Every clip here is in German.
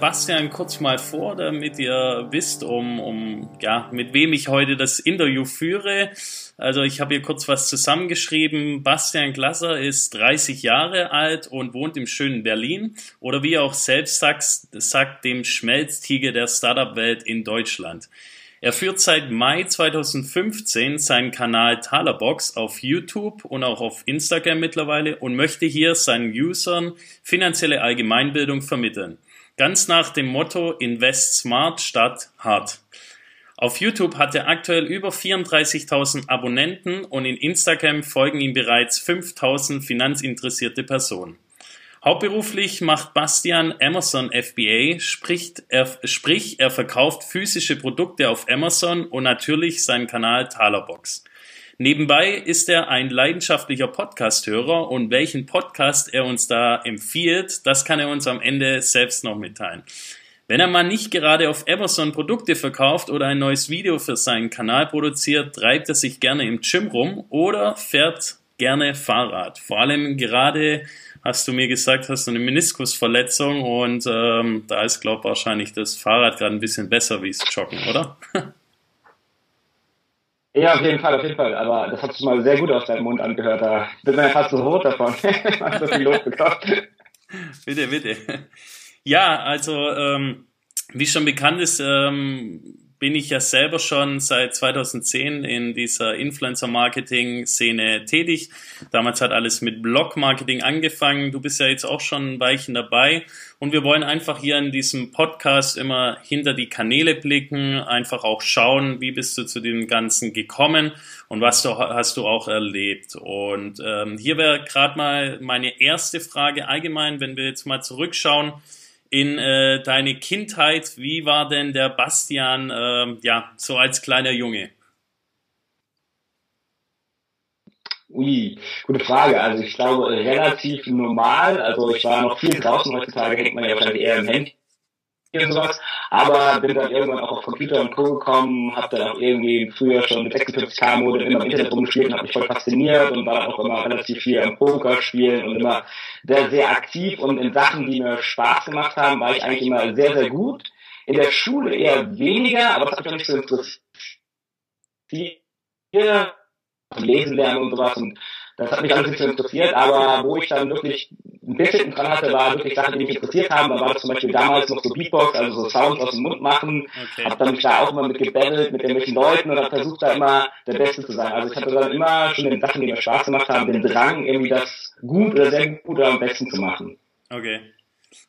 Bastian kurz mal vor, damit ihr wisst, um, um ja, mit wem ich heute das Interview führe. Also ich habe hier kurz was zusammengeschrieben. Bastian Glasser ist 30 Jahre alt und wohnt im schönen Berlin oder wie er auch selbst sagt, sagt dem Schmelztiger der Startup-Welt in Deutschland. Er führt seit Mai 2015 seinen Kanal Talerbox auf YouTube und auch auf Instagram mittlerweile und möchte hier seinen Usern finanzielle Allgemeinbildung vermitteln. Ganz nach dem Motto Invest Smart statt Hard. Auf YouTube hat er aktuell über 34.000 Abonnenten und in Instagram folgen ihm bereits 5.000 finanzinteressierte Personen. Hauptberuflich macht Bastian Amazon FBA, spricht er, sprich er verkauft physische Produkte auf Amazon und natürlich seinen Kanal Talerbox. Nebenbei ist er ein leidenschaftlicher Podcast-Hörer und welchen Podcast er uns da empfiehlt, das kann er uns am Ende selbst noch mitteilen. Wenn er mal nicht gerade auf Amazon Produkte verkauft oder ein neues Video für seinen Kanal produziert, treibt er sich gerne im Gym rum oder fährt gerne Fahrrad. Vor allem gerade hast du mir gesagt, hast du eine Meniskusverletzung und ähm, da ist, glaube ich, wahrscheinlich das Fahrrad gerade ein bisschen besser wie das Joggen, oder? Ja, auf jeden Fall, auf jeden Fall. Aber das hat sich mal sehr gut aus deinem Mund angehört. Da bin man ja fast so rot davon. Du viel losbekommen. bitte, bitte. Ja, also ähm, wie schon bekannt ist, ähm, bin ich ja selber schon seit 2010 in dieser Influencer-Marketing-Szene tätig. Damals hat alles mit Blog-Marketing angefangen. Du bist ja jetzt auch schon ein Weilchen dabei. Und wir wollen einfach hier in diesem Podcast immer hinter die Kanäle blicken, einfach auch schauen, wie bist du zu dem Ganzen gekommen und was du, hast du auch erlebt. Und ähm, hier wäre gerade mal meine erste Frage allgemein, wenn wir jetzt mal zurückschauen in äh, deine Kindheit. Wie war denn der Bastian äh, ja so als kleiner Junge? Ui, gute Frage. Also ich glaube relativ normal. Also ich war noch viel draußen. Heutzutage hängt man ja wahrscheinlich eher im Handy und sowas. Aber bin dann irgendwann auch auf Computer und Co. gekommen, habe dann auch irgendwie früher schon mit 56k Mode immer im Internet rumgespielt und habe mich voll fasziniert und war auch immer relativ viel am Poker spielen und immer sehr, sehr aktiv und in Sachen, die mir Spaß gemacht haben, war ich eigentlich immer sehr, sehr gut. In der Schule eher weniger, aber das hat mich auch nicht so interessiert. Lesen lernen und sowas und das hat mich alles nicht so interessiert, aber wo ich dann wirklich ein bisschen dran hatte, war wirklich Sachen, die mich interessiert haben. Da war zum Beispiel damals noch so Beatbox, also so Sounds aus dem Mund machen. Okay. Hab dann mich da auch immer mit gebettelt mit irgendwelchen Leuten und hab versucht da immer der Beste zu sein. Also ich hatte dann immer schon den Sachen, die mir Spaß gemacht haben, den Drang, irgendwie das gut oder sehr gut oder am besten zu machen. Okay.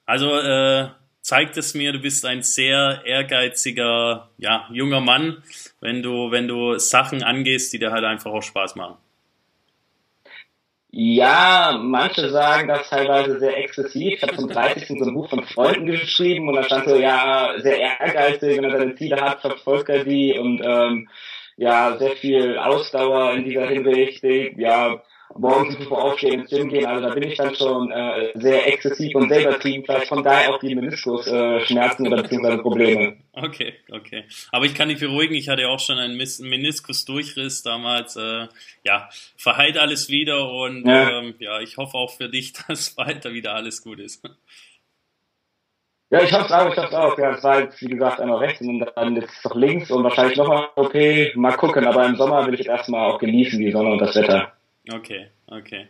Also äh, zeigt es mir, du bist ein sehr ehrgeiziger, ja, junger Mann, wenn du, wenn du Sachen angehst, die dir halt einfach auch Spaß machen. Ja, manche sagen das teilweise sehr exzessiv. Ich habe zum 30. so ein Buch von Freunden geschrieben und da stand so, ja, sehr ehrgeizig, wenn er seine Ziele hat, verfolgt er die und ähm, ja, sehr viel Ausdauer in dieser Hinsicht, ja, morgens bevor aufstehen ins Gym gehen, also da bin ich dann schon äh, sehr exzessiv und sehr übertrieben, vielleicht von daher auch die Meniskusschmerzen äh, oder beziehungsweise Probleme. Okay, okay. Aber ich kann dich beruhigen, ich hatte auch schon einen Meniskusdurchriss damals. Äh, ja, verheilt alles wieder und ja. Ähm, ja, ich hoffe auch für dich, dass weiter wieder alles gut ist. Ja, ich hoffe auch, ich hoffe auch. Ja, es war jetzt, wie gesagt, einmal rechts und dann jetzt noch links und wahrscheinlich nochmal okay, mal gucken. Aber im Sommer will ich erstmal auch genießen, die Sonne und das Wetter. Okay, okay.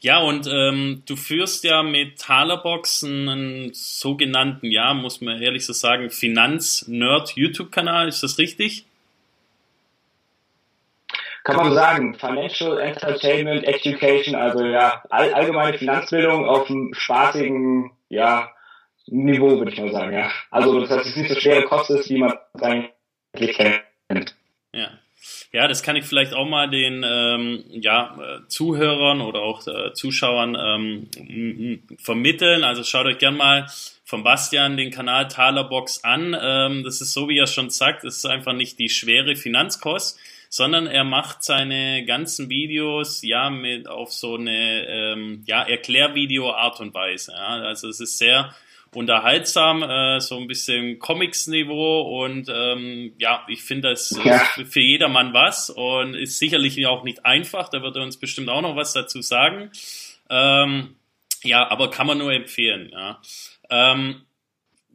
Ja, und ähm, du führst ja mit Talerbox einen sogenannten, ja, muss man ehrlich so sagen, Finanz-Nerd-YouTube-Kanal, ist das richtig? Kann man so sagen, Financial Entertainment Education, also ja, all, allgemeine Finanzbildung auf einem spaßigen, ja, Niveau, würde ich mal sagen, ja. Also, das heißt, es ist nicht so schwere Kost ist, wie man eigentlich kennt. Ja. Ja, das kann ich vielleicht auch mal den ähm, ja, äh, Zuhörern oder auch äh, Zuschauern ähm, vermitteln. Also schaut euch gern mal von Bastian den Kanal Talerbox an. Ähm, das ist so, wie er schon sagt, es ist einfach nicht die schwere Finanzkost, sondern er macht seine ganzen Videos ja mit auf so eine ähm, ja, Erklärvideo Art und Weise. Ja. Also es ist sehr unterhaltsam, äh, so ein bisschen Comics-Niveau und ähm, ja, ich finde das Ja. ist für jedermann was und ist sicherlich auch nicht einfach, da wird er uns bestimmt auch noch was dazu sagen. Ähm, ja, aber kann man nur empfehlen, ja. Ähm,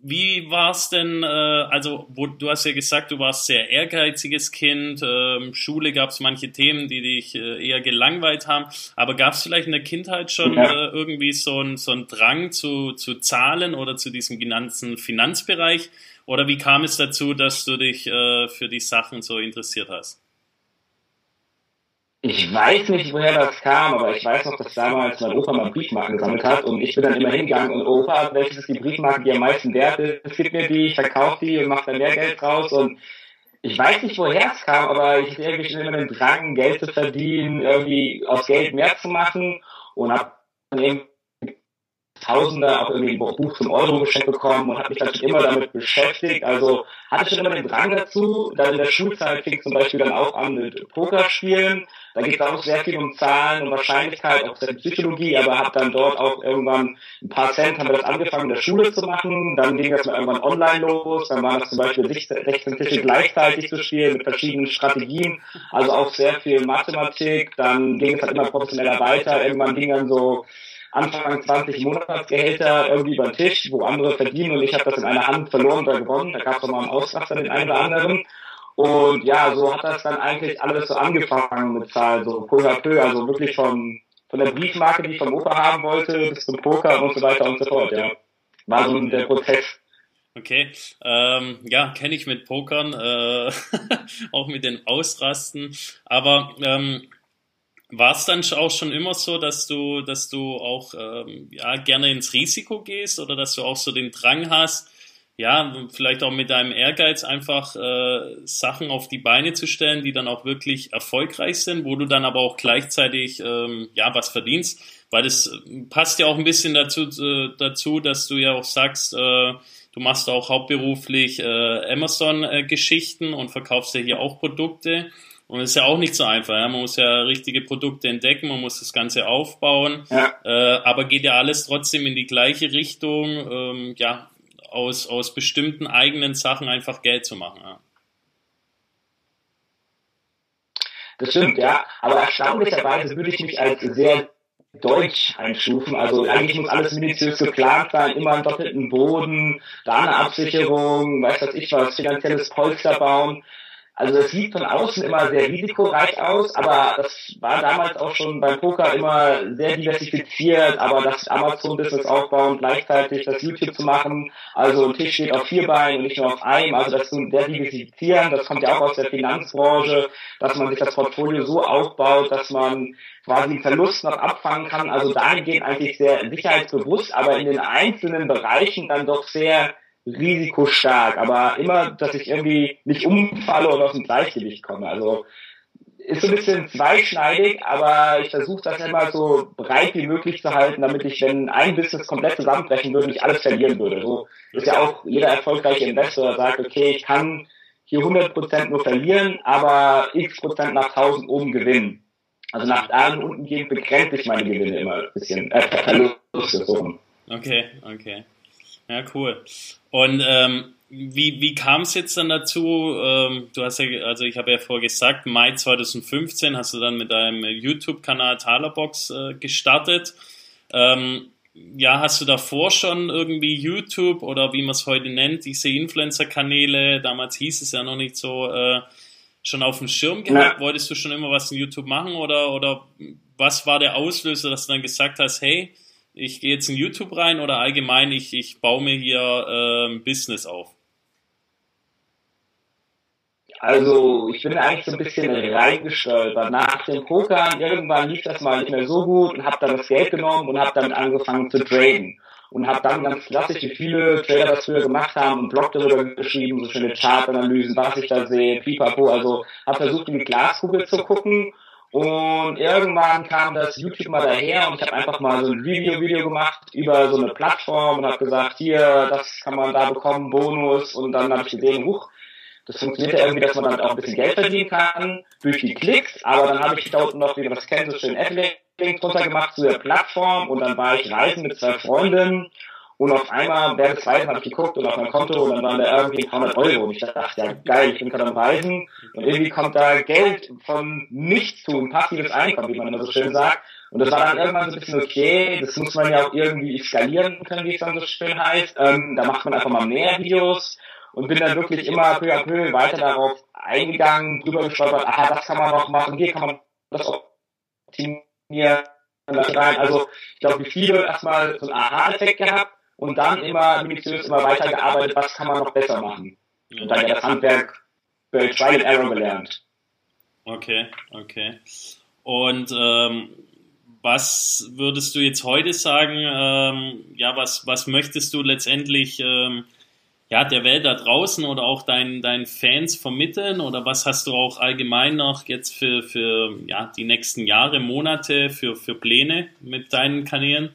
wie war's denn, äh, also wo, du hast ja gesagt, du warst sehr ehrgeiziges Kind, ähm, Schule gab's manche Themen, die dich äh, eher gelangweilt haben, aber gab's vielleicht in der Kindheit schon Ja. äh, irgendwie so ein so ein Drang zu, zu Zahlen oder zu diesem ganzen Finanzbereich? Oder wie kam es dazu, dass du dich äh, für die Sachen so interessiert hast? Ich weiß nicht, woher das kam, aber ich weiß noch, dass damals mein Opa mal Briefmarken gesammelt hat und ich bin dann immer hingegangen und Opa, welches ist die Briefmarke, die am meisten wert ist? Gib mir die, ich verkaufe die und mache dann mehr Geld draus und ich weiß nicht, woher es kam, aber ich hatte irgendwie schon immer den Drang, Geld zu verdienen, irgendwie aus Geld mehr zu machen und habe dann eben Tausender auch irgendwie ein Buch zum Euro geschenkt bekommen und habe mich dann schon immer damit beschäftigt. Also hatte schon immer den Drang dazu. Dann in der Schulzeit fing zum Beispiel dann auch an mit Pokerspielen. Da geht es auch sehr viel um Zahlen und Wahrscheinlichkeit, auch sehr Psychologie, aber habe dann dort auch irgendwann ein paar Cent, haben wir das angefangen in der Schule zu machen. Dann ging das mal irgendwann online los. Dann waren das zum Beispiel 16 Tische gleichzeitig zu spielen mit verschiedenen Strategien. Also auch sehr viel Mathematik. Dann ging es halt immer professioneller weiter. Irgendwann ging dann so Anfang 20 Monatsgehälter irgendwie über den Tisch, wo andere verdienen und ich habe das in einer Hand verloren oder gewonnen. Da gab es mal einen Ausraster den einen oder anderen. Und ja, so hat das dann eigentlich alles so angefangen mit Zahlen, so peu à peu, also wirklich von, von der Briefmarke, die ich vom Opa haben wollte, bis zum Poker und so weiter und so fort, ja. War so der Prozess. Okay, ähm, ja, kenne ich mit Pokern, äh, auch mit den Ausrasten. Aber ähm, war es dann auch schon immer so, dass du, dass du auch ähm, ja, gerne ins Risiko gehst oder dass du auch so den Drang hast, ja, vielleicht auch mit deinem Ehrgeiz einfach äh, Sachen auf die Beine zu stellen, die dann auch wirklich erfolgreich sind, wo du dann aber auch gleichzeitig ähm, ja was verdienst, weil das passt ja auch ein bisschen dazu, äh, dazu, dass du ja auch sagst, äh, du machst auch hauptberuflich äh, Amazon-Geschichten und verkaufst ja hier auch Produkte. Und es ist ja auch nicht so einfach. Ja? Man muss ja richtige Produkte entdecken, man muss das Ganze aufbauen. Ja. Äh, aber geht ja alles trotzdem in die gleiche Richtung, ähm, ja, aus, aus bestimmten eigenen Sachen einfach Geld zu machen. Ja. Das stimmt, ja. Aber erstaunlicherweise würde ich mich als sehr deutsch einstufen. Also eigentlich muss alles minutiös geplant sein, immer einen doppelten Boden, da eine Absicherung, weiß was ich was, finanzielles Polster bauen. Also das sieht von außen immer sehr risikoreich aus, aber das war damals auch schon beim Poker immer sehr diversifiziert, aber das Amazon-Business aufbauen, gleichzeitig das YouTube zu machen, also ein Tisch steht auf vier Beinen und nicht nur auf einem, also das zu sehr diversifizieren, das kommt ja auch aus der Finanzbranche, dass man sich das Portfolio so aufbaut, dass man quasi Verlust noch abfangen kann, also dahingehend eigentlich sehr sicherheitsbewusst, aber in den einzelnen Bereichen dann doch sehr risikostark, aber immer, dass ich irgendwie nicht umfalle oder aus dem Gleichgewicht komme. Also ist so ein bisschen zweischneidig, aber ich versuche das immer so breit wie möglich zu halten, damit ich, wenn ein Business komplett zusammenbrechen würde, nicht alles verlieren würde. So ist ja auch jeder erfolgreiche Investor, der sagt, okay, ich kann hier 100% nur verlieren, aber x Prozent nach 1000 oben gewinnen. Also nach da und unten gehen begrenzt sich meine Gewinne immer ein bisschen, äh, Verluste, so. Okay, okay. Ja, cool. Und ähm, wie, wie kam es jetzt dann dazu? Ähm, du hast ja, also ich habe ja vorher gesagt, Mai 2015 hast du dann mit deinem YouTube-Kanal Talerbox äh, gestartet. Ähm, ja, hast du davor schon irgendwie YouTube oder wie man es heute nennt, diese Influencer-Kanäle, damals hieß es ja noch nicht so, äh, schon auf dem Schirm gehabt? Ja. Wolltest du schon immer was in YouTube machen oder, oder was war der Auslöser, dass du dann gesagt hast, hey, ich gehe jetzt in YouTube rein oder allgemein, ich, ich baue mir hier ein Business auf? Also, ich bin eigentlich so ein bisschen reingestolpert. Nach dem Pokern, irgendwann lief das mal nicht mehr so gut und habe dann das Geld genommen und habe dann angefangen zu traden. Und habe dann ganz klassisch, wie viele Trader das früher gemacht haben, einen Blog darüber geschrieben, so schöne Chartanalysen, was ich da sehe, pipapo. Also habe versucht, in die Glaskugel zu gucken und irgendwann kam das YouTube mal daher und ich habe einfach mal so ein Review-Video gemacht über so eine Plattform und habe gesagt, hier, das kann man da bekommen, Bonus. Und dann habe ich gesehen, huch, das funktioniert ja irgendwie, dass man damit auch ein bisschen Geld verdienen kann durch die Klicks. Aber dann habe ich da unten noch, wie man das kennt, so schön Affiliate-Link drunter gemacht zu der Plattform und dann war ich reisen mit zwei Freundinnen Und auf einmal, während Zweiten habe ich geguckt und auf mein Konto und dann waren da irgendwie 100 Euro. Und ich dachte, ja geil, ich bin gerade am Reisen und irgendwie kommt da Geld von nichts zu, ein passives Einkommen, wie man immer so schön sagt. Und das war dann irgendwann so ein bisschen okay, das muss man ja auch irgendwie skalieren können, wie es dann so schön heißt. Ähm, da macht man einfach mal mehr Videos und bin dann wirklich immer peu à peu weiter darauf eingegangen, drüber gestolpert, aha, das kann man noch machen, hier kann man das optimieren. Also ich glaube, wie viele erstmal so einen Aha-Effekt gehabt und dann immer minutiös immer weitergearbeitet, was kann man noch besser machen. Und dann ja das Handwerk bei Trial and Error gelernt. Okay, okay. Und ähm, was würdest du jetzt heute sagen, ähm, ja, was, was möchtest du letztendlich ähm, ja, der Welt da draußen oder auch deinen, deinen Fans vermitteln? Oder was hast du auch allgemein noch jetzt für, für ja, die nächsten Jahre, Monate, für, für Pläne mit deinen Kanälen?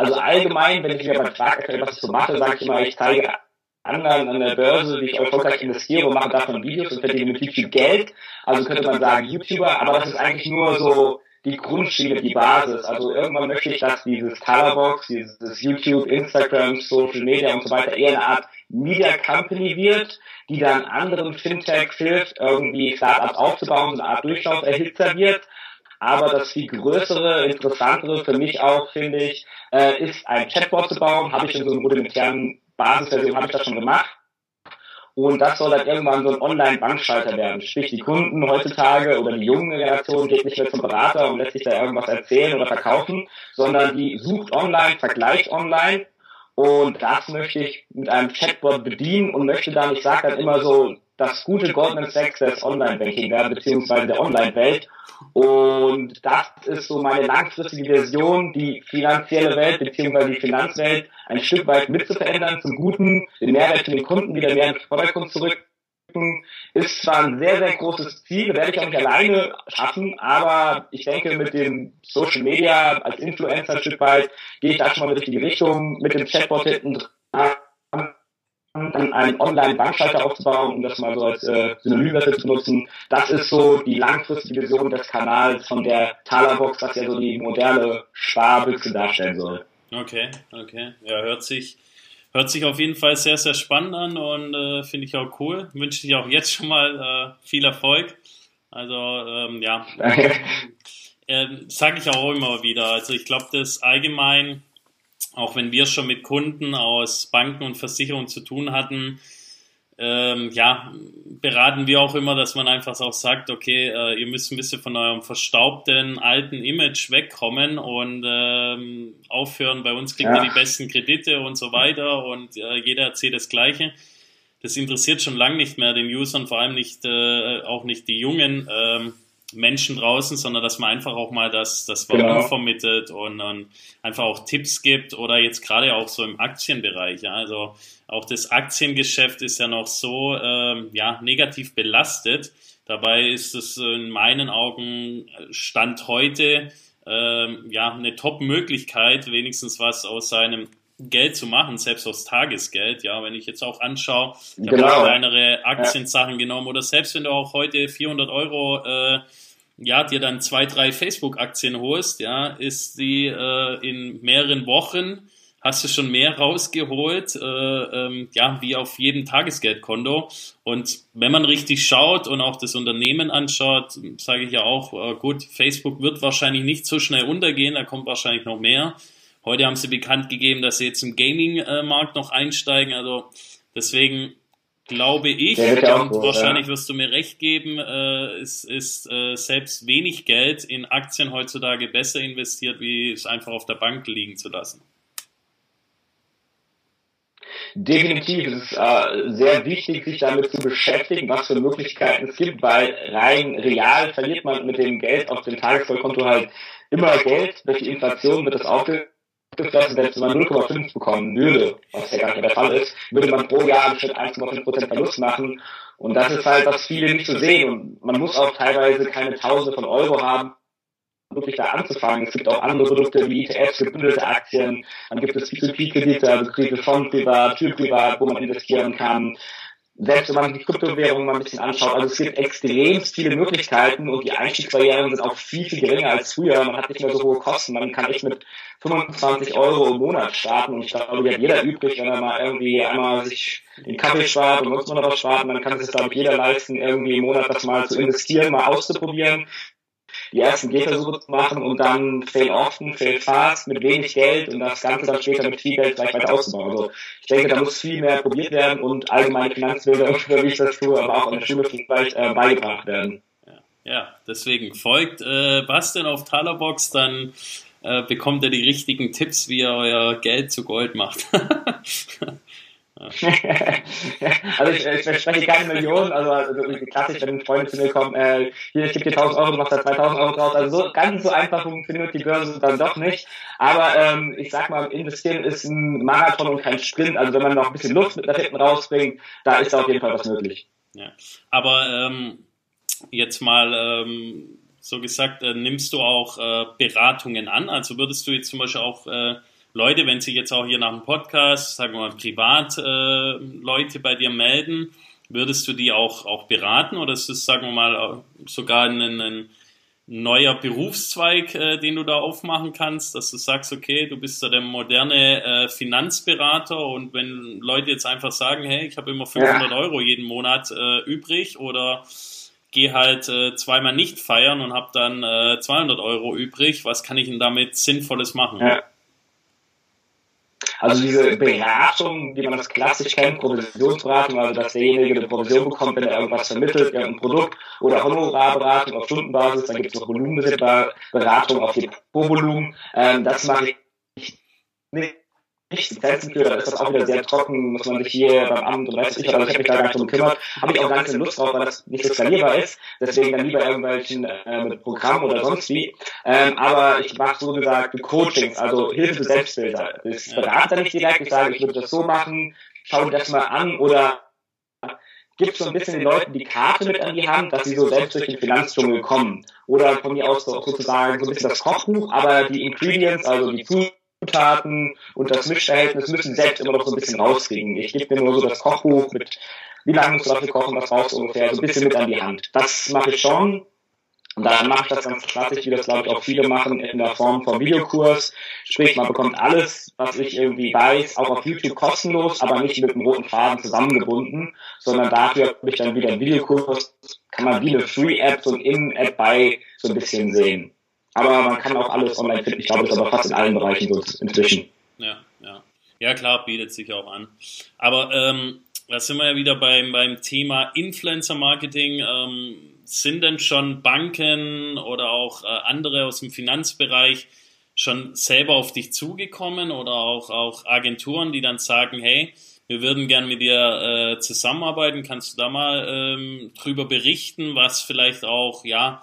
Also allgemein, wenn ich mir beim Frage was ich so mache, sage ich immer, ich zeige anderen an der Börse, wie ich erfolgreich investiere und mache davon Videos und verdiene mit viel Geld. Also könnte man sagen YouTuber, aber das ist eigentlich nur so die Grundschiene, die Basis. Also irgendwann möchte ich, dass dieses Colorbox, dieses YouTube, Instagram, Social Media und so weiter eher eine Art Media Company wird, die dann anderen Fintechs hilft, irgendwie Startups aufzubauen, so eine Art Durchlauferhitzer wird. Aber das viel größere, interessantere für mich auch, finde ich, äh, ist ein Chatbot zu bauen. Habe ich in so einem rudimentären Basisversion, habe ich das schon gemacht und das soll dann irgendwann so ein Online-Bankschalter werden. Sprich, die Kunden heutzutage oder die junge Generation geht nicht mehr zum Berater und lässt sich da irgendwas erzählen oder verkaufen, sondern die sucht online, vergleicht online und das möchte ich mit einem Chatbot bedienen und möchte dann, ich sage dann immer so, das gute Goldman Sachs des Online-Banking werden, beziehungsweise der Online-Welt. Und das ist so meine langfristige Version, die finanzielle Welt, beziehungsweise die Finanzwelt ein Stück weit mitzuverändern, zum Guten, den Mehrwert für den Kunden wieder mehr in den Vordergrund zu rücken. Ist zwar ein sehr, sehr großes Ziel, werde ich auch nicht alleine schaffen, aber ich denke, mit dem Social Media als Influencer ein Stück weit gehe ich da schon mal in die richtige Richtung, mit dem Chatbot hinten dran dann einen Online-Bankschalter aufzubauen, um das mal so als äh, Synonym dafür zu nutzen. Das ist so die langfristige Vision des Kanals von der Talerbox, was ja so die moderne Sparbüchse darstellen soll. Okay, okay. Ja, hört sich, hört sich auf jeden Fall sehr, sehr spannend an und äh, finde ich auch cool. Wünsche dir auch jetzt schon mal äh, viel Erfolg. Also, ähm, ja. äh, Sage ich auch immer wieder. Also, ich glaube, das allgemein auch wenn wir schon mit Kunden aus Banken und Versicherungen zu tun hatten, ähm, ja, beraten wir auch immer, dass man einfach auch sagt, okay, äh, ihr müsst ein bisschen von eurem verstaubten alten Image wegkommen und ähm, aufhören, bei uns kriegt ja. ihr die besten Kredite und so weiter und äh, jeder erzählt das Gleiche. Das interessiert schon lange nicht mehr den Usern, vor allem nicht, äh, auch nicht die Jungen. Ähm, Menschen draußen, sondern dass man einfach auch mal das, das Warum genau. vermittelt und, und einfach auch Tipps gibt oder jetzt gerade auch so im Aktienbereich. Ja, also auch das Aktiengeschäft ist ja noch so ähm, ja, negativ belastet. Dabei ist es in meinen Augen Stand heute ähm, ja eine Top-Möglichkeit, wenigstens was aus seinem Geld zu machen, selbst aus Tagesgeld. Ja, wenn ich jetzt auch anschaue, ich genau. habe kleinere Aktiensachen ja. genommen oder selbst wenn du auch heute 400 Euro äh, ja, dir dann zwei, drei Facebook-Aktien holst, ja, ist die äh, in mehreren Wochen hast du schon mehr rausgeholt, äh, ähm, ja, wie auf jedem Tagesgeldkonto. Und wenn man richtig schaut und auch das Unternehmen anschaut, sage ich ja auch, äh, gut, Facebook wird wahrscheinlich nicht so schnell untergehen, da kommt wahrscheinlich noch mehr. Heute haben sie bekannt gegeben, dass sie jetzt im Gaming-Markt noch einsteigen. Also deswegen glaube ich, und gut, wahrscheinlich ja. wirst du mir recht geben, äh, es ist äh, selbst wenig Geld in Aktien heutzutage besser investiert, wie es einfach auf der Bank liegen zu lassen. Definitiv es ist äh, sehr wichtig, sich damit zu beschäftigen, was für Möglichkeiten es gibt, weil rein real verliert man mit dem Geld auf dem Tagesvollkonto halt immer Geld. Durch die Inflation wird das aufge gefressen, wenn man 0,5 bekommen würde, was ja gar nicht der Fall ist, würde man pro Jahr im Schnitt 1,5% Verlust machen. Und das ist halt, was viele nicht so sehen. Und man muss auch teilweise keine Tausende von Euro haben, wirklich da anzufangen. Es gibt auch andere Produkte wie ETFs, gebündelte Aktien, dann gibt es P2P-Kredite, also Kredite von privat, für privat, wo man investieren kann. Selbst wenn man die Kryptowährungen mal ein bisschen anschaut, also es gibt extrem viele Möglichkeiten und die Einstiegsbarrieren sind auch viel, viel geringer als früher. Man hat nicht mehr so hohe Kosten. Man kann echt mit 25 Euro im Monat starten und ich glaube, die hat jeder übrig, wenn er mal irgendwie einmal sich den Kaffee spart und sonst noch was spart, dann kann sich das, glaube ich, jeder leisten, irgendwie im Monat das mal zu investieren, mal auszuprobieren die ersten Gehversuche zu machen und dann fail often, fail fast, mit wenig Geld und das Ganze dann später mit viel Geld vielleicht weiter auszubauen. Also ich denke, da muss viel mehr probiert werden und allgemeine Finanzbilder, wie ich das tue, aber auch in der Schule vielleicht äh, beigebracht werden. Ja, deswegen folgt äh, Bastian auf Talerbox, dann äh, bekommt ihr die richtigen Tipps, wie ihr euer Geld zu Gold macht. also ich, ich verspreche keine Millionen, also, also klassisch, wenn Freunde zu mir kommen, äh, hier, ich gebe dir 1000 Euro, du machst da 2000 Euro draus, also so, ganz so einfach funktioniert die Börse dann doch nicht, aber ähm, ich sag mal, investieren ist ein Marathon und kein Sprint, also wenn man noch ein bisschen Luft mit nach hinten rausbringt, da ist auf jeden Fall was möglich. Ja. Aber ähm, jetzt mal ähm, so gesagt, äh, nimmst du auch äh, Beratungen an, also würdest du jetzt zum Beispiel auch äh, Leute, wenn sich jetzt auch hier nach dem Podcast, sagen wir mal, privat äh, bei dir melden, würdest du die auch, auch beraten oder ist das, sagen wir mal, sogar ein, ein neuer Berufszweig, äh, den du da aufmachen kannst, dass du sagst, okay, du bist da der moderne äh, Finanzberater und wenn Leute jetzt einfach sagen, hey, ich habe immer 500 ja. Euro jeden Monat äh, übrig oder gehe halt äh, zweimal nicht feiern und habe dann äh, 200 Euro übrig, was kann ich denn damit Sinnvolles machen? Ja. Also diese Beratung, wie man das klassisch kennt, Provisionsberatung, also dass derjenige eine Provision bekommt, wenn er irgendwas vermittelt, irgendein Produkt oder Honorarberatung auf Stundenbasis, dann gibt es noch Volumenberatung auf Depotvolumen. Ähm, das mache ich nicht nicht für, dann ist das auch wieder sehr trocken, muss man sich hier beim Amt und weiß ich, also ich habe mich da gar nicht drum gekümmert, habe ich auch gar keine Lust drauf, weil das nicht so skalierbar ist, deswegen dann lieber irgendwelchen äh, mit Programmen oder sonst wie, ähm, aber ich mache so gesagt Coachings, also Hilfe für Selbstbilder. Ich berate nicht direkt, ich sage, ich würde das so machen, schau dir das mal an. Oder gibt so ein bisschen den Leuten die Karte mit an die Hand, dass sie so selbst durch den Finanzdschungel kommen. Oder von mir aus sozusagen so ein bisschen das Kochbuch, aber die Ingredients, also die Zutaten, Zutaten und das Mischverhältnis müssen selbst immer noch so ein bisschen rauskriegen. Ich gebe mir nur so das Kochbuch mit, wie lange musst du dafür kochen, was brauchst du ungefähr, so ein bisschen mit an die Hand. Das mache ich schon. Und dann mache ich das ganz klassisch, wie das glaube ich auch viele machen, in der Form von Videokurs. Sprich, man bekommt alles, was ich irgendwie weiß, auch auf YouTube kostenlos, aber nicht mit einem roten Faden zusammengebunden, sondern dafür habe ich dann wieder einen Videokurs, kann man wie eine Free-App, so ein In-App bei so ein bisschen sehen. Aber man kann auch alles online finden. Ich glaube, das ist aber fast in allen Bereichen so inzwischen. Ja, ja. Ja, klar, bietet sich auch an. Aber ähm, da sind wir ja wieder beim, beim Thema Influencer-Marketing. Ähm, sind denn schon Banken oder auch äh, andere aus dem Finanzbereich schon selber auf dich zugekommen oder auch, auch Agenturen, die dann sagen, hey, wir würden gern mit dir äh, zusammenarbeiten. Kannst du da mal ähm, drüber berichten, was vielleicht auch, ja,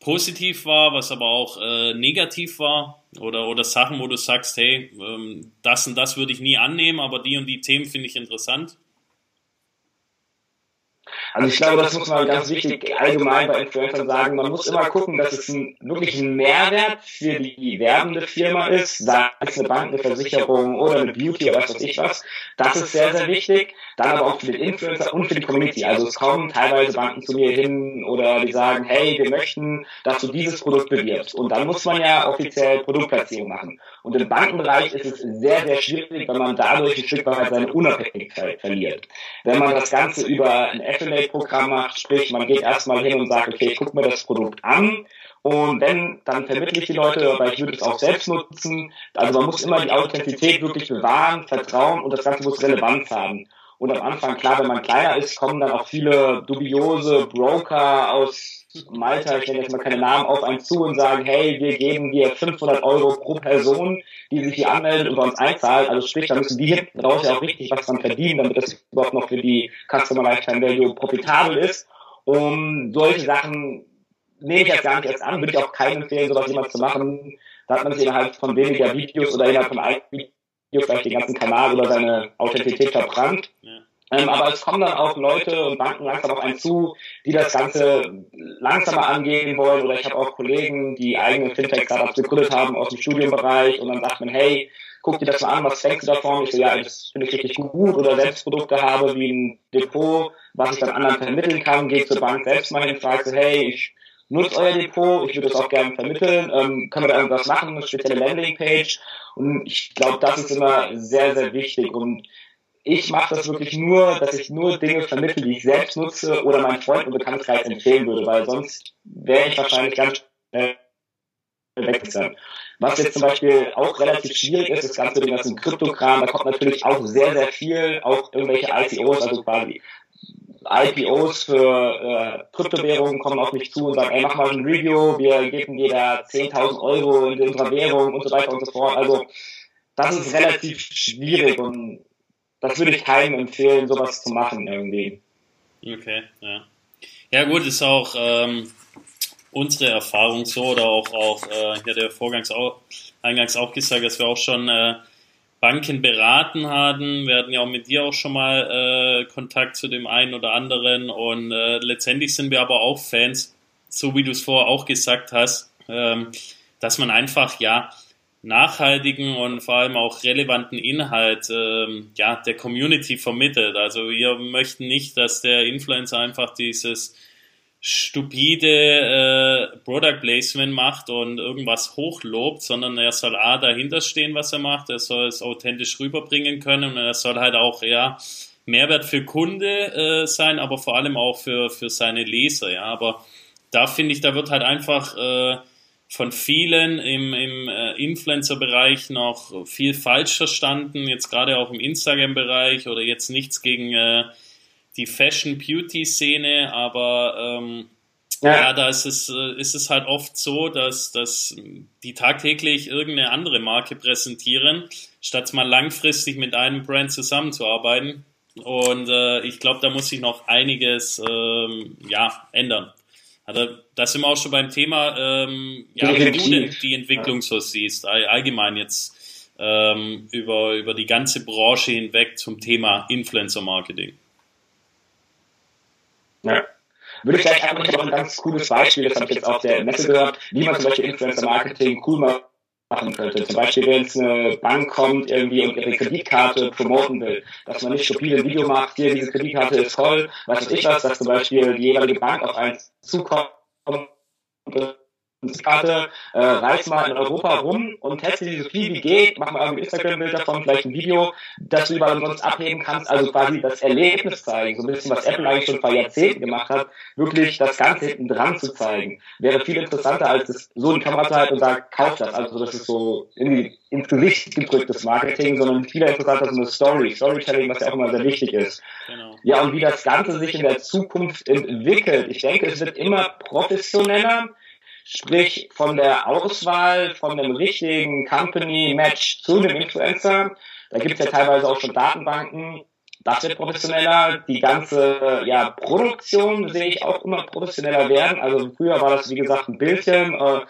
positiv war, was aber auch äh, negativ war oder, oder Sachen, wo du sagst, hey, ähm, das und das würde ich nie annehmen, aber die und die Themen finde ich interessant? Also ich glaube, das muss man ganz wichtig allgemein bei Influencern sagen. Man muss immer gucken, dass es ein, wirklich ein Mehrwert für die werbende Firma ist, sei es eine Bank, eine Versicherung oder eine Beauty oder was weiß ich was. Das ist sehr, sehr wichtig. Dann aber auch für den Influencer und für die Community. Also es kommen teilweise Banken zu mir hin oder die sagen, hey, wir möchten, dass du dieses Produkt bewirbst. Und dann muss man ja offiziell Produktplatzierung machen. Und im Bankenbereich ist es sehr, sehr schwierig, wenn man dadurch ein Stück weit seine Unabhängigkeit verliert. Wenn man das Ganze über ein Affiliate-Programm macht, sprich, man geht erstmal hin und sagt, okay, ich gucke mir das Produkt an, und wenn, dann vermittle ich die Leute, aber ich würde es auch selbst nutzen. Also man muss immer die Authentizität wirklich bewahren, vertrauen und das Ganze muss Relevanz haben. Und am Anfang, klar, wenn man kleiner ist, kommen dann auch viele dubiose Broker aus Malta, ich nenne jetzt mal keine Namen, auf einen zu und sagen, hey, wir geben dir 500 Euro pro Person, die sich hier anmeldet und bei uns einzahlt. Also sprich, da müssen die hinten raus ja auch richtig was dran verdienen, damit das überhaupt noch für die Customer Lifetime Value profitabel ist. Um solche Sachen nehme ich jetzt gar nicht erst an, würde ich auch keinen empfehlen, sowas jemals zu machen. Da hat man sich innerhalb von weniger Videos oder innerhalb von einem Video vielleicht den ganzen Kanal oder seine Authentizität verbrannt. Ja. Ähm, aber es kommen dann auch Leute und Banken langsam auf einen zu, die das Ganze langsamer angehen wollen. Oder ich habe auch Kollegen, die eigene Fintech-Startups gegründet haben aus dem Studienbereich und dann sagt man, hey, guck dir das mal an, was denkst du davon? Ich so, ja, das finde ich richtig gut. Oder Selbstprodukte habe wie ein Depot, was ich dann anderen vermitteln kann, gehe zur Bank selbst mal hin und frage so, hey, ich nutze euer Depot, ich würde es auch gerne vermitteln, ähm, können wir da irgendwas machen, eine spezielle Landingpage und ich glaube, das ist immer sehr, sehr wichtig und ich mache das wirklich nur, dass ich nur Dinge vermittle, die ich selbst nutze oder meinen Freunden und Bekanntenkreis empfehlen würde, weil sonst wäre ich wahrscheinlich ganz schnell weg sein. Was jetzt zum Beispiel auch relativ schwierig ist, das ganze das ist ein Kryptokram, da kommt natürlich auch sehr, sehr viel, auch irgendwelche ICOs, also quasi IPOs für äh, Kryptowährungen kommen auf mich zu und sagen, ey, mach mal ein Review, wir geben dir da 10.000 Euro in unserer Währung und so weiter und so fort. Also das ist relativ schwierig und das würde ich keinem empfehlen, sowas zu machen irgendwie. Okay, ja. Ja gut, ist auch ähm, unsere Erfahrung so oder auch, auch äh, ja, der Vorgangs auch, eingangs auch gesagt, dass wir auch schon äh, Banken beraten haben. Wir hatten ja auch mit dir auch schon mal äh, Kontakt zu dem einen oder anderen und äh, letztendlich sind wir aber auch Fans, so wie du es vorher auch gesagt hast, ähm, dass man einfach ja nachhaltigen und vor allem auch relevanten Inhalt ähm, ja der Community vermittelt. Also wir möchten nicht, dass der Influencer einfach dieses stupide äh, Product Placement macht und irgendwas hochlobt, sondern er soll A dahinter stehen, was er macht, er soll es authentisch rüberbringen können und er soll halt auch ja Mehrwert für Kunde äh, sein, aber vor allem auch für, für seine Leser, ja. Aber da finde ich, da wird halt einfach äh, von vielen im, im äh, Influencer-Bereich noch viel falsch verstanden, jetzt gerade auch im Instagram-Bereich oder jetzt nichts gegen äh, die Fashion-Beauty-Szene, aber ähm, ja. ja, da ist es, äh, ist es halt oft so, dass, dass die tagtäglich irgendeine andere Marke präsentieren, statt mal langfristig mit einem Brand zusammenzuarbeiten. Und äh, ich glaube, da muss sich noch einiges ähm, ja, ändern. Also da sind wir auch schon beim Thema, ähm, ja, wie du denn die Entwicklung so siehst, allgemein jetzt ähm, über, über die ganze Branche hinweg zum Thema Influencer-Marketing. Ja. Würde ich gleich einfach noch ein ganz cooles Beispiel, das habe ich jetzt auf der Messe gehört, wie man zum Beispiel Influencer-Marketing cool machen könnte. Zum Beispiel, wenn es eine Bank kommt irgendwie und ihre Kreditkarte promoten will, dass man nicht stupide ein Video macht, hier, diese Kreditkarte ist toll, weiß ich was, dass zum Beispiel die jeweilige Bank auf eins zukommt Karte, äh, reis mal in Europa rum und teste die so viel wie geht, mach mal irgendwie Instagram-Bild davon, vielleicht ein Video, das du überall sonst abheben kannst, also quasi das Erlebnis zeigen, so ein bisschen, was Apple eigentlich schon vor Jahrzehnten gemacht hat, wirklich das Ganze hinten dran zu zeigen. Wäre viel interessanter, als das so in die Kamera zu halten und sagt, kauf das. Also das ist so irgendwie ins Gesicht gedrücktes Marketing, sondern viel interessanter so eine Story, Storytelling, was ja auch immer sehr wichtig ist. Genau. Ja, und wie das Ganze sich in der Zukunft entwickelt. Ich denke, es wird immer professioneller, Sprich, von der Auswahl von dem richtigen Company-Match zu dem Influencer, da gibt es ja teilweise auch schon Datenbanken, das wird professioneller. Die ganze ja, Produktion sehe ich auch immer professioneller werden. Also früher war das, wie gesagt, ein Bildchen äh,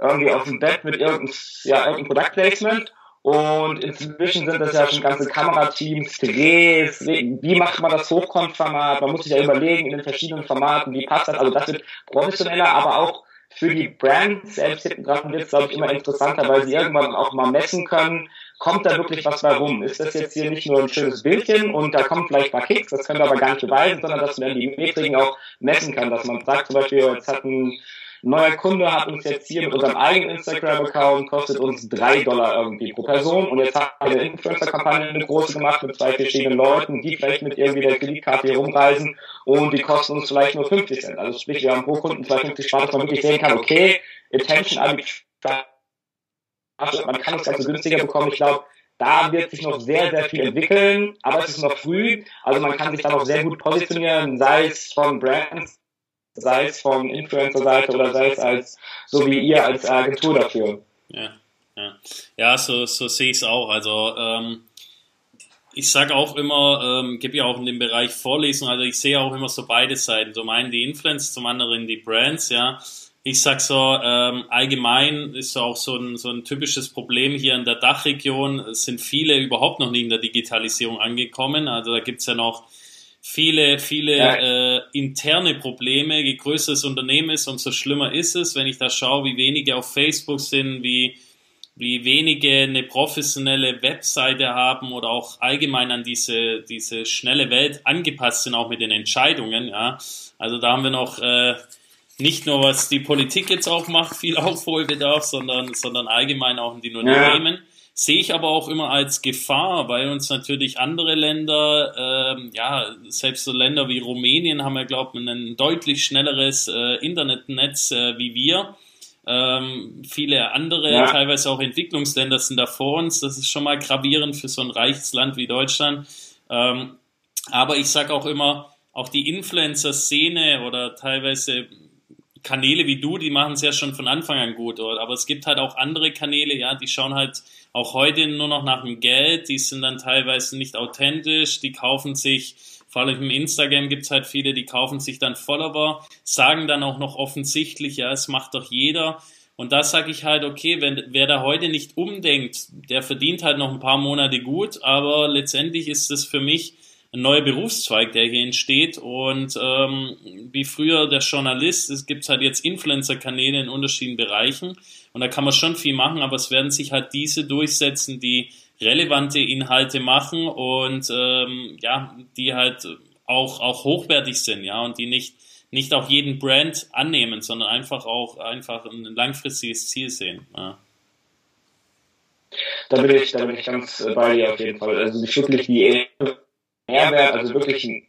irgendwie auf dem Bett mit irgendeinem, ja, irgendeinem Product Placement. Und inzwischen sind das ja schon ganze Kamerateams, Drehs, wie macht man das Hochkonformat? Man muss sich ja überlegen in den verschiedenen Formaten, wie passt das? Also das wird professioneller, aber auch für die Brand selbst hinten dran wird es, glaube ich, immer interessanter, weil sie irgendwann auch mal messen können, kommt da wirklich was bei rum? Ist das jetzt hier nicht nur ein schönes Bildchen und da kommen vielleicht ein paar Kicks, das können wir aber gar nicht beweisen, sondern dass man die Metriken auch messen kann, dass man sagt zum Beispiel, jetzt hat ein neuer Kunde hat uns jetzt hier mit unserem eigenen Instagram-Account, kostet uns drei Dollar irgendwie pro Person und jetzt haben wir eine Influencer-Kampagne eine große gemacht mit zwei verschiedenen Leuten, die vielleicht mit irgendwie der Kreditkarte hier rumreisen und die kosten uns vielleicht nur 50 Cent. Also sprich, wir haben pro Kunden 250 Spart, dass man wirklich sehen kann, okay, Attention man kann das Ganze günstiger bekommen. Ich glaube, da wird sich noch sehr, sehr viel entwickeln, aber es ist noch früh. Also man kann sich da noch sehr gut positionieren, sei es von Brands, sei es von Influencer-Seite oder sei es als, so wie ihr als Agentur dafür. Ja, ja. ja so, so sehe ich es auch. Also, ähm, ich sage auch immer, ähm, gebe ja auch in dem Bereich Vorlesungen, also ich sehe auch immer so beide Seiten. Zum einen die Influencer, zum anderen die Brands, ja. ich sag so, ähm, allgemein ist auch so ein, so ein typisches Problem hier in der Dachregion, es sind viele überhaupt noch nie in der Digitalisierung angekommen. Also da gibt's ja noch viele, viele ja. äh, interne Probleme. Je größer das Unternehmen ist, umso schlimmer ist es. Wenn ich da schaue, wie wenige auf Facebook sind, wie, wie wenige eine professionelle Webseite haben oder auch allgemein an diese, diese schnelle Welt angepasst sind, auch mit den Entscheidungen. Ja. Also da haben wir noch äh, nicht nur was die Politik jetzt auch macht, viel Aufholbedarf, sondern, sondern allgemein auch in den Unternehmen. Ja. Sehe ich aber auch immer als Gefahr, weil uns natürlich andere Länder, ähm, ja, selbst so Länder wie Rumänien haben ja, glaube ich, ein deutlich schnelleres äh, Internetnetz äh, wie wir. Ähm, viele andere, ja. teilweise auch Entwicklungsländer sind da vor uns. Das ist schon mal gravierend für so ein reiches Land wie Deutschland. Ähm, aber ich sage auch immer, auch die Influencer-Szene oder teilweise Kanäle wie du, die machen es ja schon von Anfang an gut, oder? aber es gibt halt auch andere Kanäle, ja, die schauen halt auch heute nur noch nach dem Geld, die sind dann teilweise nicht authentisch, die kaufen sich, vor allem im Instagram gibt's halt viele, die kaufen sich dann Follower, sagen dann auch noch offensichtlich, ja, es macht doch jeder. Und da sage ich halt, okay, wenn, wer da heute nicht umdenkt, der verdient halt noch ein paar Monate gut, aber letztendlich ist es für mich ein neuer Berufszweig, der hier entsteht. Und ähm, wie früher der Journalist, es gibt halt jetzt Influencer-Kanäle in unterschiedlichen Bereichen. Und da kann man schon viel machen, aber es werden sich halt diese durchsetzen, die relevante Inhalte machen und ähm, ja, die halt auch, auch hochwertig sind, ja, und die nicht, nicht auch jeden Brand annehmen, sondern einfach auch einfach ein langfristiges Ziel sehen. Ja. Da bin ich, da bin ich ganz bei dir auf jeden Fall. Also wirklich die Mehrwert, also wirklich ein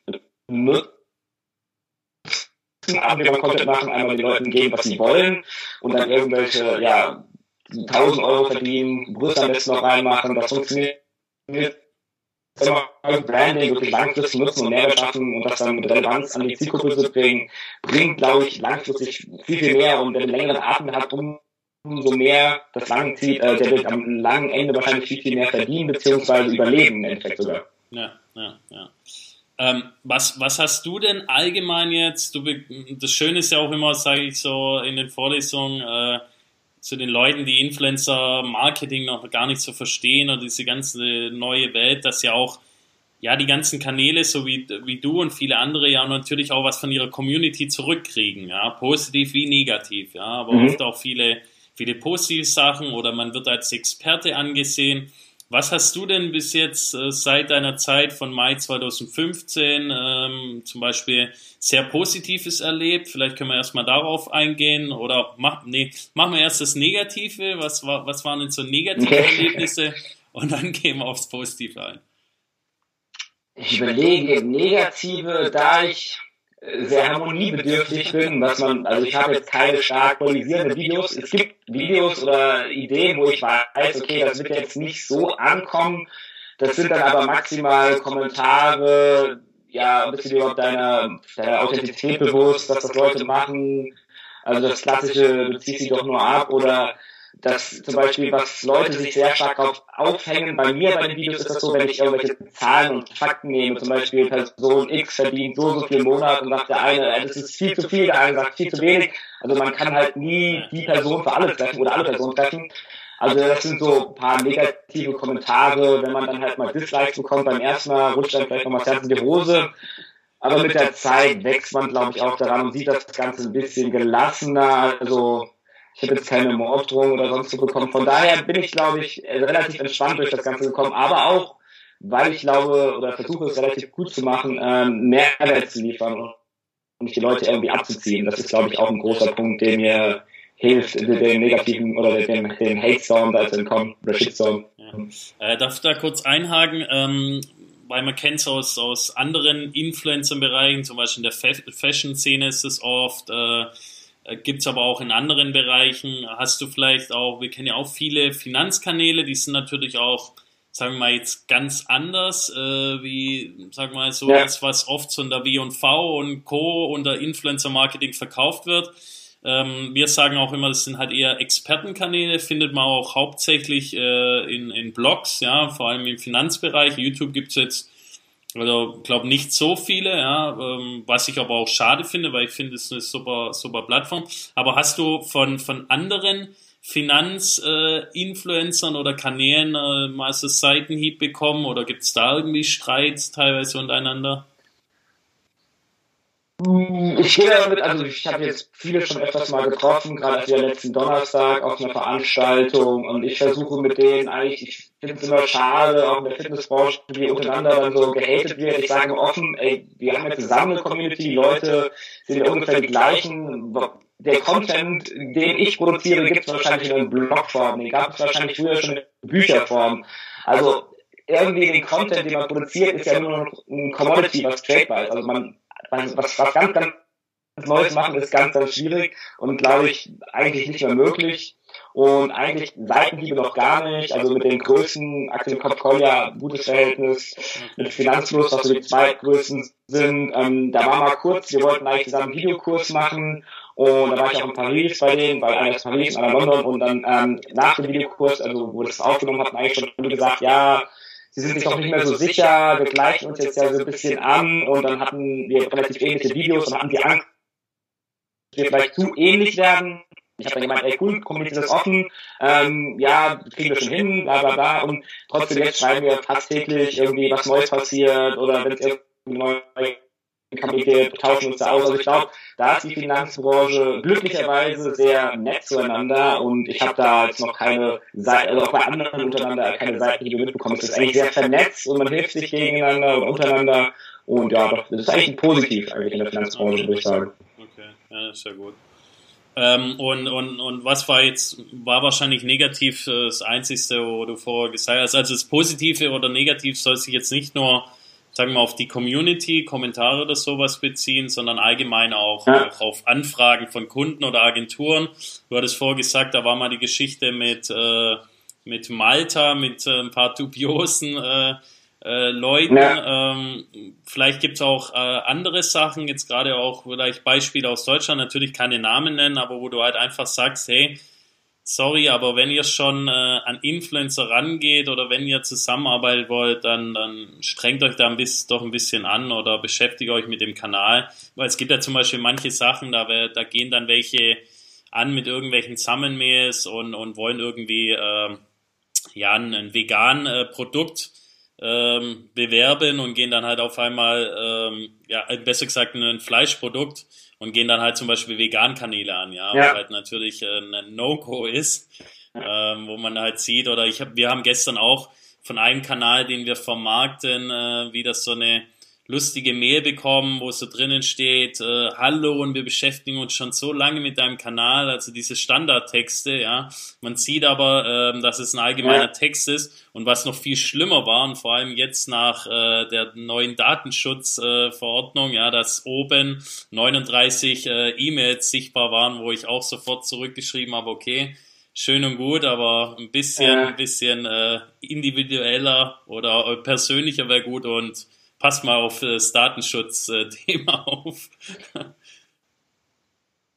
Nutzen Abgeber Content machen, einmal den Leuten geben, was sie wollen und dann irgendwelche, ja, 1000 Euro verdienen, am besten noch reinmachen, das funktioniert Branding wirklich langfristig nutzen und Mehrwert schaffen und das dann mit Relevanz an die Zielgruppe zu bringen, bringt, glaube ich, langfristig viel, viel mehr und wer einen längeren Atem hat, umso mehr das lang zieht, äh, der wird am langen Ende wahrscheinlich viel, viel mehr verdienen, beziehungsweise überleben im Endeffekt sogar. Ja, ja, ja. Ähm, was, was hast du denn allgemein jetzt? Du, das Schöne ist ja auch immer, sage ich so in den Vorlesungen, äh, zu den Leuten, die Influencer-Marketing noch gar nicht so verstehen oder diese ganze neue Welt, dass ja auch ja die ganzen Kanäle, so wie, wie du und viele andere, ja natürlich auch was von ihrer Community zurückkriegen, ja, positiv wie negativ, ja, aber mhm. oft auch viele, viele positive Sachen oder man wird als Experte angesehen. Was hast du denn bis jetzt äh, seit deiner Zeit von Mai 2015 ähm, zum Beispiel sehr Positives erlebt? Vielleicht können wir erstmal darauf eingehen oder mach, nee, machen wir erst das Negative. Was, war, was waren denn so negative Erlebnisse? Und dann gehen wir aufs Positive ein. Ich überlege, Negative, da ich sehr harmoniebedürftig bin, dass man, also ich habe jetzt keine stark polarisierende Videos. Es gibt Videos oder Ideen, wo ich weiß, okay, das wird jetzt nicht so ankommen. Das sind dann aber maximal Kommentare, ja, bist du dir überhaupt deiner, deiner Authentizität bewusst, dass das Leute machen? Also das Klassische, du ziehst sie doch nur ab oder dass zum Beispiel, was Leute sich sehr stark auf aufhängen, bei mir bei den Videos ist das so, wenn ich irgendwelche Zahlen und Fakten nehme, zum Beispiel Person X verdient so so viel im Monat und sagt der eine, das ist viel zu viel, der eine sagt viel zu wenig. Also man kann halt nie die Person für alle treffen oder alle Personen treffen. Also das sind so ein paar negative Kommentare, wenn man dann halt mal Dislikes bekommt, beim ersten Mal rutscht dann vielleicht nochmal das Herz in die Hose. Aber mit der Zeit wächst man, glaube ich, auch daran und sieht das Ganze ein bisschen gelassener. Also ich habe jetzt keine Morddrohung oder sonst so bekommen. Von daher bin ich, glaube ich, äh, relativ entspannt durch das Ganze gekommen, aber auch, weil ich glaube oder versuche es relativ gut zu machen, ähm, Mehrwert zu liefern und die Leute irgendwie abzuziehen. Das ist, glaube ich, auch ein großer Punkt, der mir hilft, den negativen oder den, den Hate-Storm da zu entkommen oder Shitstorm. Ja. Äh, darf ich da kurz einhaken? Ähm, weil man kennt es aus, aus anderen Influencer-Bereichen, zum Beispiel in der Fashion-Szene ist es oft, äh, Gibt es aber auch in anderen Bereichen. Hast du vielleicht auch, wir kennen ja auch viele Finanzkanäle, die sind natürlich auch, sagen wir mal, jetzt ganz anders, äh, wie, sagen wir mal, so ja. das, was oft so in der W&V und Co. unter Influencer-Marketing verkauft wird. Ähm, wir sagen auch immer, das sind halt eher Expertenkanäle, findet man auch hauptsächlich äh, in, in Blogs, ja, vor allem im Finanzbereich. YouTube gibt es jetzt Also, glaube nicht so viele, ja, ähm, was ich aber auch schade finde, weil ich finde, es ist eine super, super Plattform. Aber hast du von, von anderen Finanzinfluencern äh, oder Kanälen äh, mal so Seitenhieb bekommen oder gibt es da irgendwie Streits teilweise untereinander? Ich gehe damit, also ich habe jetzt viele schon öfters mal getroffen, gerade ja letzten Donnerstag auf einer Veranstaltung und ich versuche mit denen eigentlich, ich finde es immer schade, auch in der Fitnessbranche, wie untereinander dann so gehatet wird. Ich sage offen, ey, wir haben jetzt zusammen eine Community, die Leute sind ja ungefähr die gleichen. Der Content, den ich produziere, gibt es wahrscheinlich in Blogform, den gab es wahrscheinlich früher schon in Bücherform. Also irgendwie den Content, den man produziert, ist ja nur noch ein Commodity, was tradebar ist. Also man was, was, was ganz, ganz Neues machen, ist ganz, ganz schwierig und glaube ich eigentlich nicht mehr möglich. Und eigentlich Seitenhiebe noch gar nicht. Also mit den Größen, Aktien Kopf Kolja, gutes Verhältnis, mit Finanzfluss, was so die zwei Größen sind. Ähm, da war mal kurz, wir wollten eigentlich zusammen einen Videokurs machen und da war ich auch in Paris bei denen, weil einer ist Paris, einer London und dann ähm, nach dem Videokurs, also wo das aufgenommen hat, eigentlich schon gesagt, ja, sie sind sich doch nicht mehr so sicher, wir gleichen uns jetzt ja so ein bisschen an und dann hatten wir relativ ähnliche Videos und hatten die Angst, dass wir vielleicht zu ähnlich werden. Ich habe dann gemeint, ey cool, kommuniziert das offen, ähm, ja, kriegen wir schon hin, bla bla bla. Und trotzdem jetzt schreiben wir fast täglich irgendwie was Neues passiert oder wenn es irgendwie neue wir tauschen uns da aus. Also ich glaube, da ist die Finanzbranche glücklicherweise sehr nett zueinander und ich habe da jetzt noch keine Seite, also auch bei anderen untereinander keine Seiten, die du mitbekommst. Es ist eigentlich sehr vernetzt und man hilft sich gegeneinander und untereinander und ja, das ist eigentlich positiv eigentlich in der Finanzbranche, würde ich sagen. Okay, ja, das ist ja gut. Ähm, und, und, und was war jetzt, war wahrscheinlich negativ das Einzige, wo du vorher gesagt hast. Also das Positive oder Negativ soll sich jetzt nicht nur sagen wir, auf die Community, Kommentare oder sowas beziehen, sondern allgemein auch, ja. auch auf Anfragen von Kunden oder Agenturen. Du hattest vorher gesagt, da war mal die Geschichte mit, äh, mit Malta, mit äh, ein paar dubiosen äh, äh, Leuten. Ja. Ähm, vielleicht gibt es auch äh, andere Sachen, jetzt gerade auch vielleicht Beispiele aus Deutschland, natürlich keine Namen nennen, aber wo du halt einfach sagst, hey, sorry, aber wenn ihr schon äh, an Influencer rangeht oder wenn ihr zusammenarbeiten wollt, dann, dann strengt euch da ein bisschen, doch ein bisschen an oder beschäftigt euch mit dem Kanal. Weil es gibt ja zum Beispiel manche Sachen, da, da gehen dann welche an mit irgendwelchen Summonmails und, und wollen irgendwie äh, ja, ein, ein vegan äh, Produkt ähm, bewerben und gehen dann halt auf einmal, ähm, ja, besser gesagt, ein Fleischprodukt und gehen dann halt zum Beispiel Vegan-Kanäle an, ja, ja. was halt natürlich äh, ein No-Go ist, ähm, wo man halt sieht, oder ich hab, wir haben gestern auch von einem Kanal, den wir vermarkten, äh, wie das so eine lustige Mail bekommen, wo so drinnen steht, äh, hallo und wir beschäftigen uns schon so lange mit deinem Kanal, also diese Standardtexte, ja. Man sieht aber, ähm, dass es ein allgemeiner ja. Text ist und was noch viel schlimmer war und vor allem jetzt nach äh, der neuen Datenschutzverordnung, äh, ja, dass oben 39 äh, E-Mails sichtbar waren, wo ich auch sofort zurückgeschrieben habe, okay, schön und gut, aber ein bisschen, ein bisschen äh, individueller oder persönlicher wäre gut und passt mal auf das Datenschutzthema auf.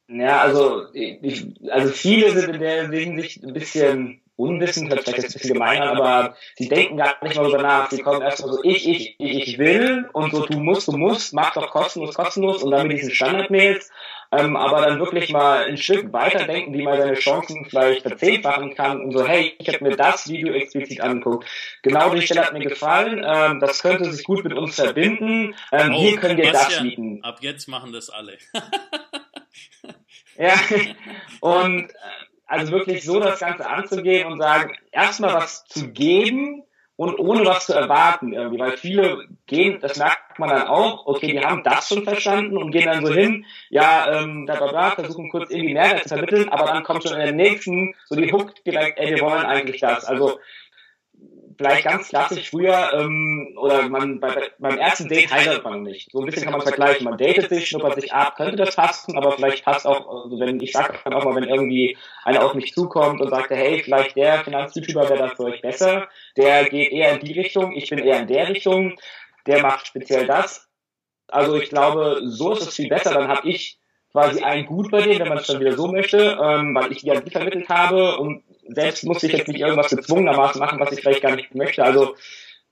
Ja, also, ich, also viele sind in der Hinsicht ein bisschen unwissend, hört vielleicht jetzt ein bisschen gemein aber sie denken gar nicht mal darüber nach. Sie kommen erstmal so, ich, ich, ich, ich will und so, du musst, du musst, mach doch kostenlos, kostenlos und dann mit diesen Standardmails ähm, aber dann wirklich mal ein Stück weiterdenken, wie man seine Chancen vielleicht verzehnfachen kann und so, hey, ich habe mir das Video explizit angeguckt. Genau die Stelle hat mir gefallen, ähm, das könnte sich gut mit uns verbinden, ähm, oh, hier können wir das bieten. Ab jetzt machen das alle. ja, und äh, also wirklich so das Ganze anzugehen und sagen, erstmal was zu geben, und ohne was zu erwarten irgendwie, weil viele gehen, das merkt man dann auch, okay, die haben das schon verstanden und gehen dann so hin, ja, ähm, da, da, da, versuchen kurz irgendwie Mehrwert zu vermitteln, aber dann kommt schon in der nächsten so die Hook direkt, ey, wir wollen eigentlich das. Also vielleicht ganz klassisch früher, ähm, oder man bei, beim ersten Date heiratet man nicht. So ein bisschen kann man vergleichen. Man datet sich, schnuppert sich ab, könnte das passen, aber vielleicht passt auch, also wenn ich sage dann auch mal, wenn irgendwie einer auf mich zukommt und sagt, hey, vielleicht der Finanz-YouTuber wäre das für euch besser, der geht eher in die Richtung, ich bin eher in der Richtung, der macht speziell das. Also ich glaube, so ist es viel besser. Dann habe ich quasi ein Gut bei denen, wenn man es dann wieder so möchte, ähm, weil ich die an die vermittelt habe und selbst muss ich jetzt nicht irgendwas gezwungenermaßen machen, was ich vielleicht gar nicht möchte. Also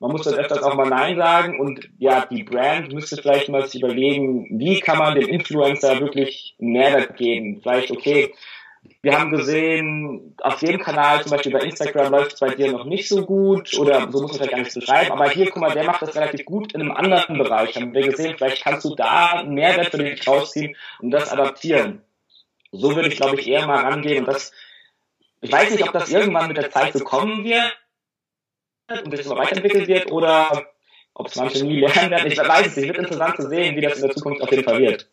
man muss dann öfters auch mal Nein sagen und ja, die Brand müsste vielleicht mal sich überlegen, wie kann man dem Influencer wirklich Mehrwert geben. Vielleicht, okay, wir haben gesehen, auf dem Kanal, zum Beispiel bei Instagram, läuft es bei dir noch nicht so gut oder so muss man vielleicht gar nicht beschreiben, aber hier, guck mal, der macht das relativ gut in einem anderen Bereich. Haben wir gesehen, vielleicht kannst du da einen Mehrwert für dich rausziehen und das adaptieren. So würde ich, glaube ich, eher mal rangehen und das, ich weiß nicht, ob das irgendwann mit der Zeit so kommen wird und das immer weiterentwickelt wird oder ob es manche nie lernen werden. Ich weiß es nicht. Wird interessant zu sehen, wie das in der Zukunft auf jeden Fall wird.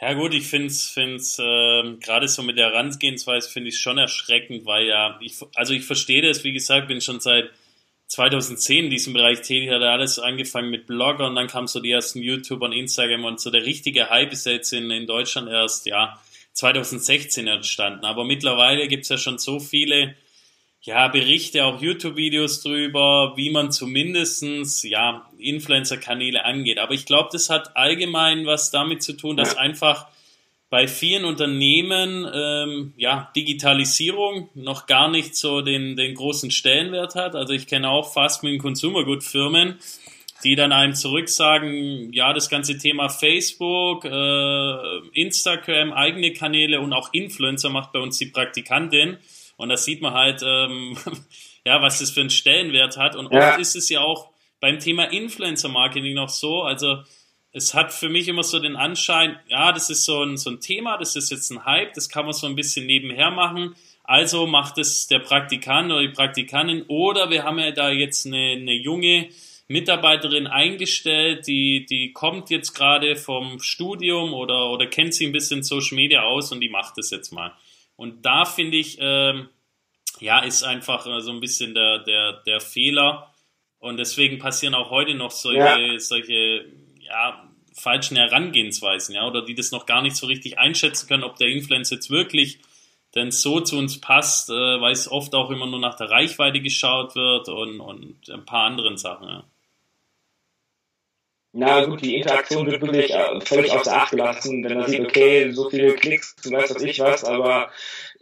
Ja gut, ich finde es find's, äh, gerade so mit der Herangehensweise finde ich schon erschreckend, weil ja, ich, also ich verstehe das, wie gesagt, bin schon seit 2010 in diesem Bereich tätig, hat alles angefangen mit Blogger und dann kamen so die ersten YouTuber und Instagram und so der richtige Hype ist jetzt in, in Deutschland erst, ja, 2016 entstanden. Aber mittlerweile gibt es ja schon so viele ja, Berichte, auch YouTube-Videos drüber, wie man zumindestens ja, Influencer-Kanäle angeht. Aber ich glaube, das hat allgemein was damit zu tun, dass einfach bei vielen Unternehmen ähm, ja, Digitalisierung noch gar nicht so den, den großen Stellenwert hat. Also ich kenne auch fast mit Consumer Good Firmen, die dann einem zurücksagen, ja, das ganze Thema Facebook, äh, Instagram, eigene Kanäle und auch Influencer macht bei uns die Praktikantin. Und da sieht man halt, ähm, ja, was das für einen Stellenwert hat. Und ja. oft ist es ja auch beim Thema Influencer-Marketing noch so, also es hat für mich immer so den Anschein, ja, das ist so ein, so ein Thema, das ist jetzt ein Hype, das kann man so ein bisschen nebenher machen. Also macht es der Praktikant oder die Praktikantin oder wir haben ja da jetzt eine, eine junge Mitarbeiterin eingestellt, die, die kommt jetzt gerade vom Studium oder, oder kennt sie ein bisschen Social Media aus und die macht es jetzt mal. Und da finde ich, ähm, ja, ist einfach äh, so ein bisschen der, der, der Fehler. Und deswegen passieren auch heute noch solche, ja. solche, ja, falschen Herangehensweisen, ja, oder die das noch gar nicht so richtig einschätzen können, ob der Influencer jetzt wirklich denn so zu uns passt, äh, weil es oft auch immer nur nach der Reichweite geschaut wird und, und ein paar anderen Sachen, ja. Na gut, die Interaktion wird wirklich äh, völlig außer Acht gelassen, wenn man sieht, okay, so viele Klicks, du weißt was ich was, aber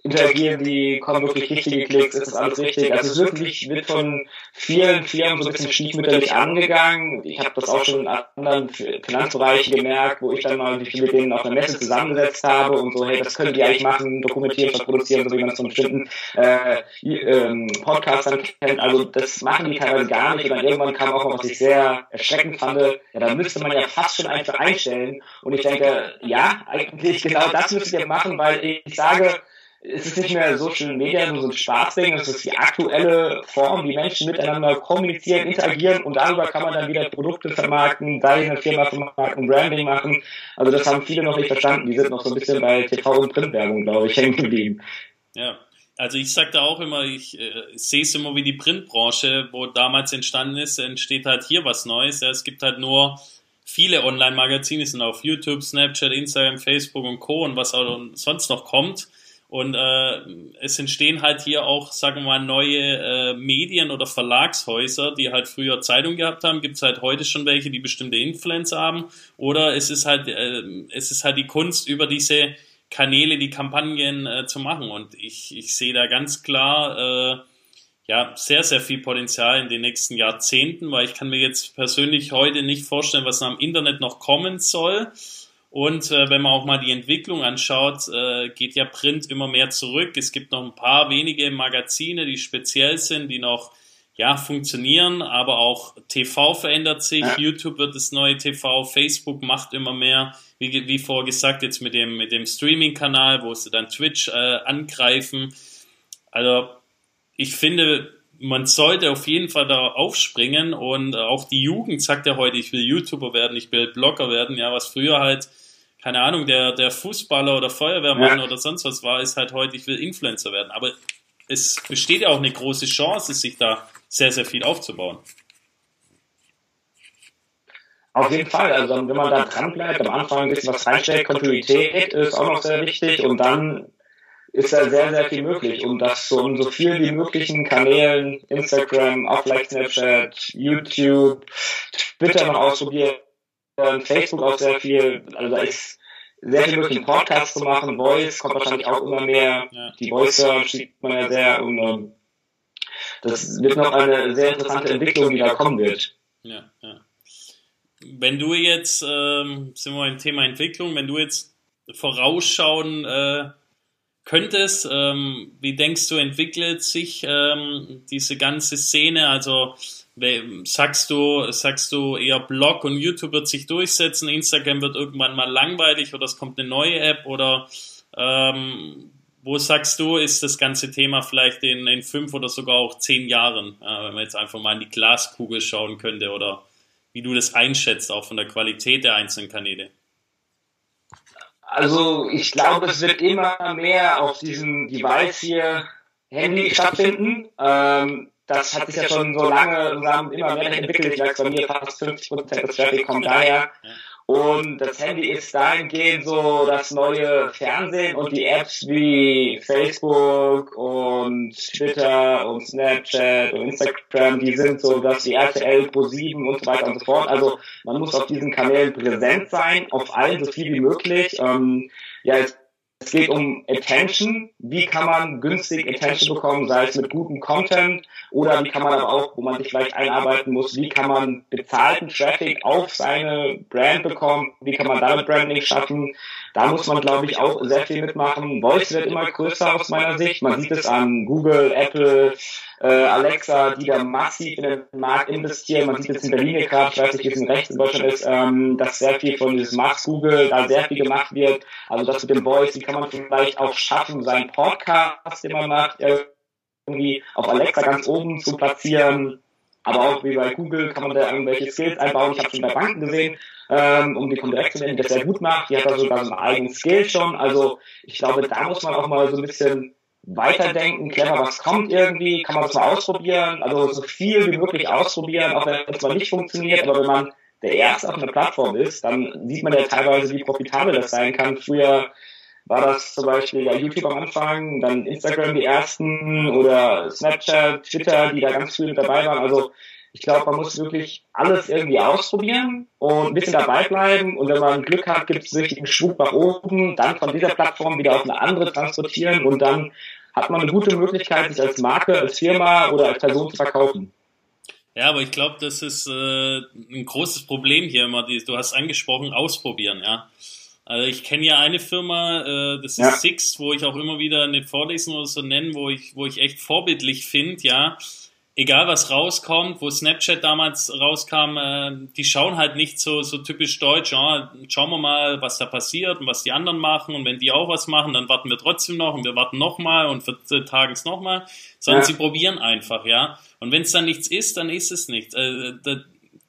interagieren die, kommen wirklich richtige Klicks, ist das alles richtig? Also es wirklich wird von vielen Firmen so ein bisschen stiefmütterlich angegangen. Ich habe das auch schon in anderen Finanzbereichen gemerkt, wo ich dann mal mich mit denen auf einer Messe zusammengesetzt habe und so, hey, das können die eigentlich machen, dokumentieren, produzieren, so wie man es von bestimmten äh, ähm, Podcastern kennt. Also das machen die teilweise gar nicht. Und dann irgendwann kam auch mal, was ich sehr erschreckend fand, ja, da müsste man ja fast schon einfach einstellen. Und ich denke, ja, eigentlich genau das müsstet ihr machen, weil ich sage, es ist nicht mehr Social Media nur so ein Spaßding, es ist die aktuelle Form, wie Menschen miteinander kommunizieren, interagieren und darüber kann man dann wieder Produkte vermarkten, da eine Firma vermarkten, Branding machen. Also das haben viele noch nicht verstanden. Die sind noch so ein bisschen bei TV und Printwerbung, glaube ich, hängen geblieben. Ja. Also ich sagte auch immer, ich äh, sehe es immer wie die Printbranche, wo damals entstanden ist, entsteht halt hier was Neues. Ja, es gibt halt nur viele Online-Magazine, sind auf YouTube, Snapchat, Instagram, Facebook und Co. und was auch sonst noch kommt. Und äh, es entstehen halt hier auch, sagen wir mal, neue äh, Medien oder Verlagshäuser, die halt früher Zeitung gehabt haben. Gibt es halt heute schon welche, die bestimmte Influencer haben. Oder es ist halt, äh, es ist halt die Kunst, über diese Kanäle die Kampagnen äh, zu machen. Und ich, ich sehe da ganz klar äh, ja sehr, sehr viel Potenzial in den nächsten Jahrzehnten, weil ich kann mir jetzt persönlich heute nicht vorstellen, was am Internet noch kommen soll. Und äh, wenn man auch mal die Entwicklung anschaut, äh, geht ja Print immer mehr zurück. Es gibt noch ein paar wenige Magazine, die speziell sind, die noch ja funktionieren, aber auch TV verändert sich, ja. YouTube wird das neue TV, Facebook macht immer mehr, wie, wie vorher gesagt, jetzt mit dem, mit dem Streaming-Kanal, wo sie dann Twitch äh, angreifen. Also ich finde, man sollte auf jeden Fall da aufspringen und auch die Jugend sagt ja heute, ich will YouTuber werden, ich will Blogger werden, ja, was früher halt keine Ahnung, der, der Fußballer oder Feuerwehrmann ja. oder sonst was war, ist halt heute, ich will Influencer werden. Aber es besteht ja auch eine große Chance, sich da sehr, sehr viel aufzubauen. Auf jeden Fall, also wenn man da dran bleibt, am Anfang ein bisschen was reinstellt, Kontinuität ist auch noch sehr wichtig und dann ist da sehr, sehr viel möglich. Und das so in so vielen wie möglichen Kanälen, Instagram, auch vielleicht Snapchat, YouTube, Twitter noch ausprobieren, Facebook auch sehr viel, also da ist sehr viel möglich, einen Podcast zu machen, Voice kommt wahrscheinlich auch immer mehr, ja. die Voice Search sieht man ja sehr und ähm, das wird noch eine sehr interessante Entwicklung, die da kommen wird. Ja, ja. Wenn du jetzt, ähm, sind wir im Thema Entwicklung, wenn du jetzt vorausschauen äh, könntest, ähm, wie denkst du, entwickelt sich ähm, diese ganze Szene? Also sagst du, sagst du eher Blog und YouTube wird sich durchsetzen, Instagram wird irgendwann mal langweilig oder es kommt eine neue App oder ähm, wo sagst du, ist das ganze Thema vielleicht in, in fünf oder sogar auch zehn Jahren, äh, wenn man jetzt einfach mal in die Glaskugel schauen könnte oder wie du das einschätzt, auch von der Qualität der einzelnen Kanäle? Also ich glaube, es wird immer mehr auf diesem Device hier Handy stattfinden. Ähm, das hat sich ja schon so lange immer mehr entwickelt. Ich weiß bei mir fast 50 Prozent des Traffic kommt daher. Und das Handy ist dahingehend so das neue Fernsehen und die Apps wie Facebook und Twitter und Snapchat und Instagram, die sind so dass die RTL, Pro7 und so weiter und so fort. Also man muss auf diesen Kanälen präsent sein, auf allen so viel wie möglich. Ähm, ja, es es geht um Attention. Wie kann man günstig Attention bekommen, sei es mit gutem Content oder wie kann man aber auch, wo man sich vielleicht einarbeiten muss, wie kann man bezahlten Traffic auf seine Brand bekommen, wie kann man damit Branding schaffen. Da muss man, glaube ich, auch sehr viel mitmachen. Voice wird immer größer aus meiner Sicht. Man sieht es an Google, Apple, äh, Alexa, die da massiv in den Markt investieren. Man sieht jetzt in Berlin gerade, ich weiß nicht, wie es in rechts in Deutschland ist, ähm, dass sehr viel von diesem Max Google da sehr viel gemacht wird. Also das mit dem Voice, wie kann man vielleicht auch schaffen, seinen Podcast, den man macht, irgendwie auf Alexa ganz oben zu platzieren. Aber auch wie bei Google kann man da irgendwelche Skills einbauen. Ich habe schon bei Banken gesehen, ähm, um die Comdirect zu nennen, das sehr gut macht. Die hat da sogar so einen eigenen Skill schon. Also ich glaube, da muss man auch mal so ein bisschen weiterdenken, clever, was kommt irgendwie, kann man das mal ausprobieren, also so viel wie möglich ausprobieren, auch wenn es mal nicht funktioniert, aber wenn man der Erste auf einer Plattform ist, dann sieht man ja teilweise, wie profitabel das sein kann. Früher war das zum Beispiel ja YouTube am Anfang, dann Instagram die ersten oder Snapchat, Twitter, die da ganz viel mit dabei waren. Also ich glaube, man muss wirklich alles irgendwie ausprobieren und ein bisschen dabei bleiben. Und wenn man Glück hat, gibt es richtig einen Schwung nach oben, dann von dieser Plattform wieder auf eine andere transportieren und dann hat man eine gute Möglichkeit, sich als Marke, als Firma oder als Person zu verkaufen. Ja, aber ich glaube, das ist äh, ein großes Problem hier immer. Du hast angesprochen, ausprobieren, ja. Also ich kenne ja eine Firma, äh, das ist ja. Six, wo ich auch immer wieder eine Vorlesung oder so nenne, wo ich, wo ich echt vorbildlich finde, ja egal was rauskommt, wo Snapchat damals rauskam, äh, die schauen halt nicht so, so typisch deutsch, ja, schauen wir mal, was da passiert und was die anderen machen und wenn die auch was machen, dann warten wir trotzdem noch und wir warten nochmal und vertagen es nochmal, sondern ja. sie probieren einfach, ja. Und wenn es dann nichts ist, dann ist es nichts. Äh, da,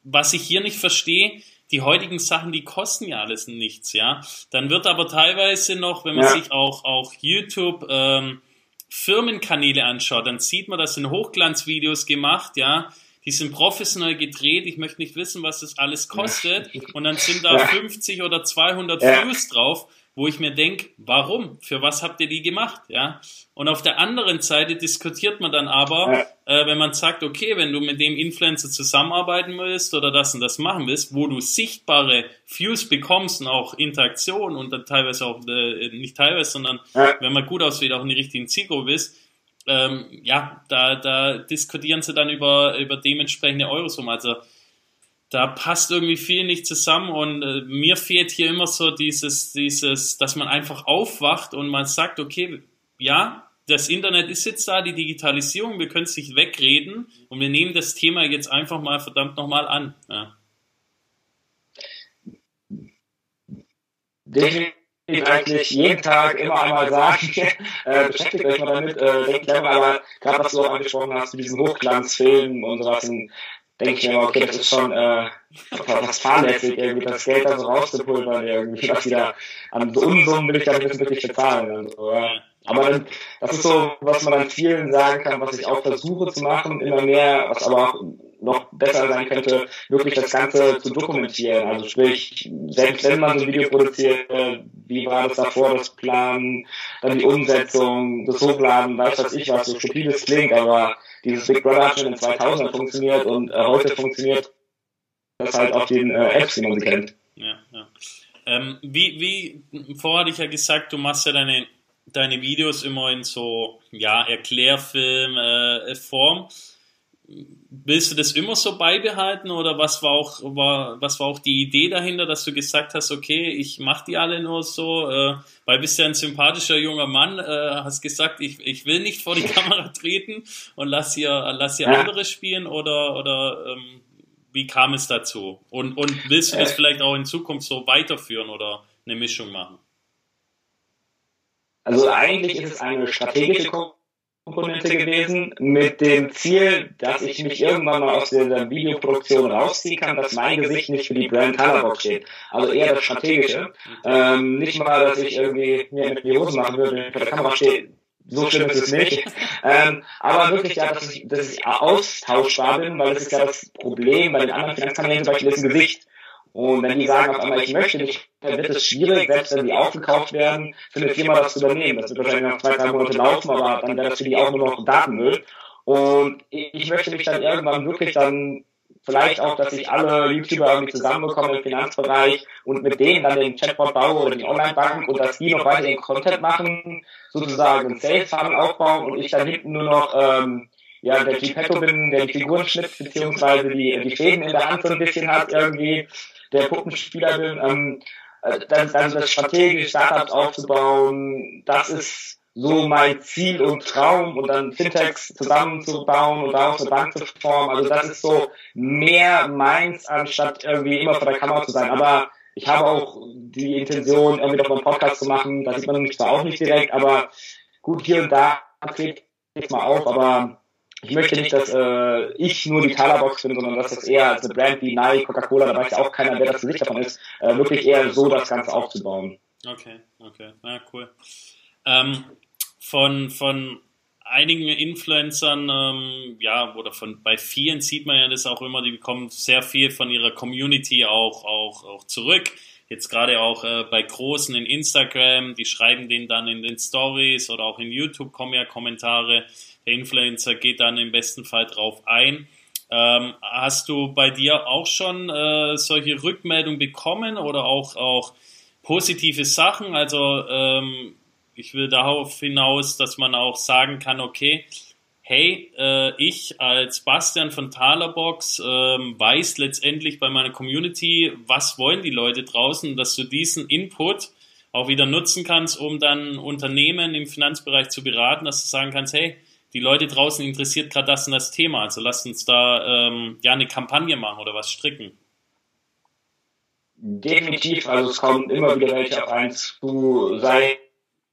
was ich hier nicht verstehe, die heutigen Sachen, die kosten ja alles nichts, ja. Dann wird aber teilweise noch, wenn man ja. sich auch, auch YouTube, ähm, Firmenkanäle anschaut, dann sieht man, das sind Hochglanzvideos gemacht, ja, die sind professionell gedreht. Ich möchte nicht wissen, was das alles kostet. Und dann sind da 50 oder 200 Views drauf wo ich mir denke, warum? Für was habt ihr die gemacht? Ja. Und auf der anderen Seite diskutiert man dann aber, äh, wenn man sagt, okay, wenn du mit dem Influencer zusammenarbeiten willst oder das und das machen willst, wo du sichtbare Views bekommst und auch Interaktion und dann teilweise auch, äh, nicht teilweise, sondern wenn man gut aussieht, auch in die richtigen Zielgruppe bist, ähm, ja, da, da diskutieren sie dann über, über dementsprechende Eurosummen. Also da passt irgendwie viel nicht zusammen und äh, mir fehlt hier immer so dieses, dieses, dass man einfach aufwacht und man sagt, okay, ja, das Internet ist jetzt da, die Digitalisierung, wir können es nicht wegreden und wir nehmen das Thema jetzt einfach mal verdammt nochmal an. Ja. Definitiv eigentlich jeden Tag immer einmal sagen, äh, beschäftigt euch mal damit, äh, denkt clever, aber gerade was du auch angesprochen hast, mit diesen Hochglanzfilmen und sowas, denke ich mir okay, das ist schon äh, fast fahrlässig, irgendwie das Geld da so rauszupulvern, irgendwie, was wieder an so Unsummen will ich da nicht wirklich bezahlen. Und so, ja. Aber dann, das ist so, was man an vielen sagen kann, was ich auch versuche zu machen, immer mehr, was aber auch noch besser sein könnte, wirklich das Ganze zu dokumentieren. Also sprich, selbst wenn man so ein Video produziert, wie war das davor, das Planen, dann die Umsetzung, das Hochladen, weiß was ich was, so stupides klingt, aber dieses Big Brother hat schon in 2000 funktioniert und äh, heute funktioniert das halt auf den äh, Apps, die man sie kennt. Ja, ja. Ähm, wie, wie, vorher hatte ich ja gesagt, du machst ja deine deine Videos immer in so, ja, Erklärfilm-Form. Äh, Willst du das immer so beibehalten oder was war auch war was war auch die Idee dahinter, dass du gesagt hast, okay, ich mache die alle nur so, äh, weil bist ja ein sympathischer junger Mann, äh, hast gesagt, ich, ich will nicht vor die Kamera treten und lass hier lass hier ja. andere spielen oder oder ähm, wie kam es dazu? Und und willst du das äh. vielleicht auch in Zukunft so weiterführen oder eine Mischung machen? Also eigentlich ist es eine strategische Komponente gewesen mit dem Ziel, dass ich mich irgendwann mal aus dieser Videoproduktion rausziehen kann, dass mein Gesicht nicht für die Brand Colorbox steht. Also eher das Strategische. Ähm, nicht mal, dass ich irgendwie mir mit die Hose machen würde, wenn ich vor der Kamera stehe. So schlimm ist es nicht. Ähm, aber wirklich ja, dass ich, dass ich austauschbar bin, weil das ist ja das Problem bei den anderen Finanzkanälen zum Beispiel ist ein Gesicht. Und wenn die sagen auf einmal, ich möchte nicht, dann wird es schwierig, selbst wenn die aufgekauft werden, für eine Firma das zu übernehmen. Das wird wahrscheinlich noch zwei, drei Monate laufen, aber dann wäre das für die auch nur noch Datenmüll. Und ich möchte mich dann irgendwann wirklich dann vielleicht auch, dass ich alle YouTuber irgendwie zusammenbekomme im Finanzbereich und mit denen dann den Chatbot baue oder die Online-Bank und dass die noch weiter den Content machen, sozusagen einen Sales-Funnel aufbauen und ich dann hinten nur noch ähm, ja, der Geppetto bin, der die Figuren schnitzt, beziehungsweise die, die Fäden in der Hand so ein bisschen hat irgendwie der Puppenspieler bin, ähm, äh, dann, dann das strategisch Startups aufzubauen, das ist so mein Ziel und Traum und dann Fintechs zusammenzubauen und daraus eine Bank zu formen. Also das ist so mehr meins, anstatt irgendwie immer vor der Kamera zu sein. Aber ich habe auch die Intention, irgendwie noch mal einen Podcast zu machen. Da sieht man mich zwar auch nicht direkt, aber gut, hier und da trete ich mal auf, aber ich möchte nicht, dass äh, ich nur die Talerbox bin, sondern dass das eher als eine Brand wie Nike, Coca-Cola, da weiß ja auch keiner, wer das Gesicht davon ist, äh, wirklich eher so das Ganze aufzubauen. Okay, okay, ja, cool. Ähm, von, von einigen Influencern, ähm, ja, oder von bei vielen sieht man ja das auch immer, die bekommen sehr viel von ihrer Community auch, auch, auch zurück. Jetzt gerade auch äh, bei Großen in Instagram, die schreiben den dann in den Stories oder auch in YouTube kommen ja Kommentare. Der Influencer geht dann im besten Fall drauf ein. Ähm, hast du bei dir auch schon äh, solche Rückmeldungen bekommen oder auch, auch positive Sachen? Also ähm, ich will darauf hinaus, dass man auch sagen kann, okay, hey, äh, ich als Bastian von Talerbox äh, weiß letztendlich bei meiner Community, was wollen die Leute draußen, dass du diesen Input auch wieder nutzen kannst, um dann Unternehmen im Finanzbereich zu beraten, dass du sagen kannst, hey, die Leute draußen interessiert gerade das und das Thema. Also lasst uns da ähm, ja eine Kampagne machen oder was stricken. Definitiv, also es kommen immer wieder welche auf eins zu, sei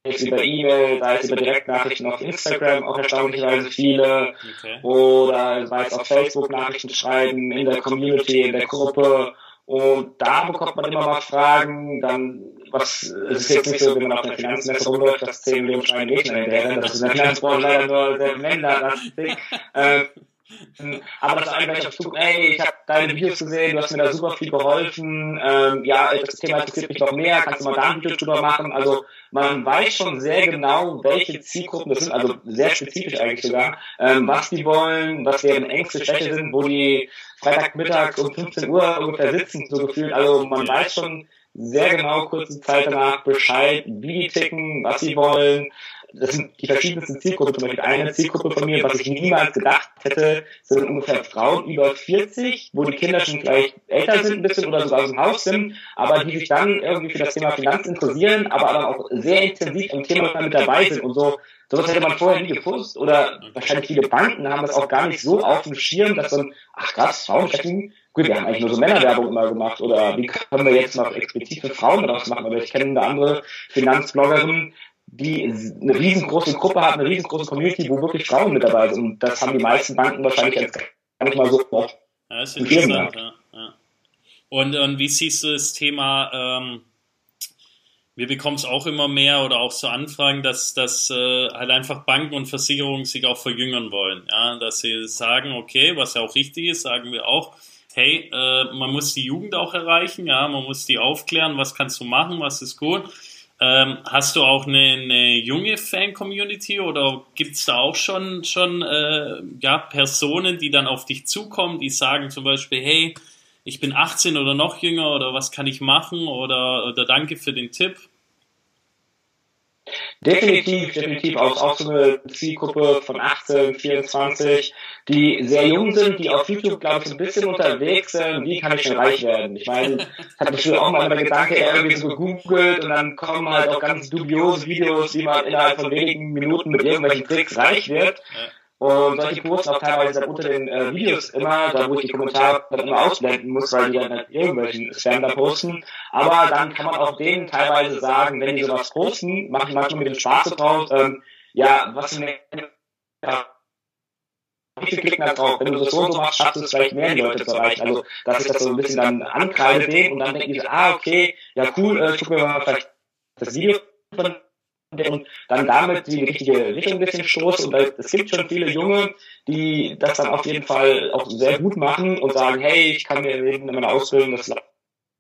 es über E-Mail, sei es über Direktnachrichten auf Instagram, auch erstaunlicherweise viele, okay. oder sei es auf Facebook Nachrichten schreiben, in der Community, in der Gruppe und da bekommt man immer mal Fragen, dann, was, es ist jetzt nicht so, wenn man auf der Finanzmesse rumläuft, dass 10 Millionen schreien Gegner hinterher das ist in der Finanzbranche leider nur sehr länderlastig. Ähm, aber das ich auf Zug, ey, ich habe deine Videos gesehen, du hast mir da super viel geholfen, ähm, ja, das Thema interessiert mich noch mehr, kannst du mal da ein Video drüber machen? Also man weiß schon sehr genau, welche Zielgruppen das sind, also sehr spezifisch eigentlich sogar, ähm, was die wollen, was deren Ängste, Schwäche sind, wo die Freitagmittag um 15 Uhr ungefähr sitzen, so gefühlt. Also man weiß schon sehr genau kurze Zeit danach Bescheid, wie die ticken, was sie wollen, das sind die verschiedensten Zielgruppen. Zum Beispiel eine Zielgruppe von mir, was ich niemals gedacht hätte, sind ungefähr Frauen über 40, wo die Kinder schon vielleicht älter sind ein bisschen oder sogar aus dem Haus sind, aber die sich dann irgendwie für das Thema Finanz interessieren, aber dann auch sehr intensiv im Thema mit dabei sind und so. Sowas hätte man vorher nie gewusst oder wahrscheinlich viele Banken haben das auch gar nicht so auf dem Schirm, dass dann, ach krass, Frauen stecken Gut, wir haben eigentlich nur so Männerwerbung immer gemacht oder wie können wir jetzt noch explizit für Frauen daraus machen? Aber ich kenne eine andere Finanzbloggerin, die eine riesengroße Gruppe hat, eine riesengroße Community, wo wirklich Frauen mit dabei sind. Und das haben die meisten Banken wahrscheinlich jetzt gar nicht mal so oft. Ja, ist interessant, ja, ja. Und, und wie siehst du das Thema, ähm, wir bekommen es auch immer mehr oder auch so Anfragen, dass, dass äh, halt einfach Banken und Versicherungen sich auch verjüngern wollen. Ja? Dass sie sagen, okay, was ja auch richtig ist, sagen wir auch, hey, äh, man muss die Jugend auch erreichen, ja, man muss die aufklären, was kannst du machen, was ist gut. Ähm, hast du auch eine, eine junge Fan-Community oder gibt es da auch schon, schon äh, ja, Personen, die dann auf dich zukommen, die sagen zum Beispiel, hey, ich bin 18 oder noch jünger oder was kann ich machen oder, oder danke für den Tipp? Definitiv, definitiv. Auch, auch so eine Zielgruppe von 18, 24, die sehr jung sind, die auf YouTube, glaube ich, so ein bisschen unterwegs sind. Wie kann ich denn reich werden? Ich meine, ich hatte früher auch mal der Gedanke, irgendwie so gegoogelt und dann kommen halt auch ganz dubiose Videos, wie man innerhalb von wenigen Minuten mit irgendwelchen Tricks reich wird. Und solche Posts auch teilweise dann unter den äh, Videos immer, da wo ich die Kommentare dann immer ausblenden muss, weil die dann halt irgendwelchen Spam da posten. Aber dann kann man auch denen teilweise sagen, wenn die sowas posten, machen manchmal mit dem Spaß drauf, ähm, ja, was für eine, ja, wie viel klicken da drauf? Wenn du das so und so machst, schaffst du es vielleicht mehr die Leute zu erreichen. Also, dass ich das so ein bisschen dann ankreide und dann denken die so, ah, okay, ja cool, äh, guck mir mal vielleicht das Video von und dann damit die richtige Richtung ein bisschen stoßen. Und es gibt schon viele Junge, die das dann auf jeden Fall auch sehr gut machen und sagen, hey, ich kann mir in meiner Ausbildung das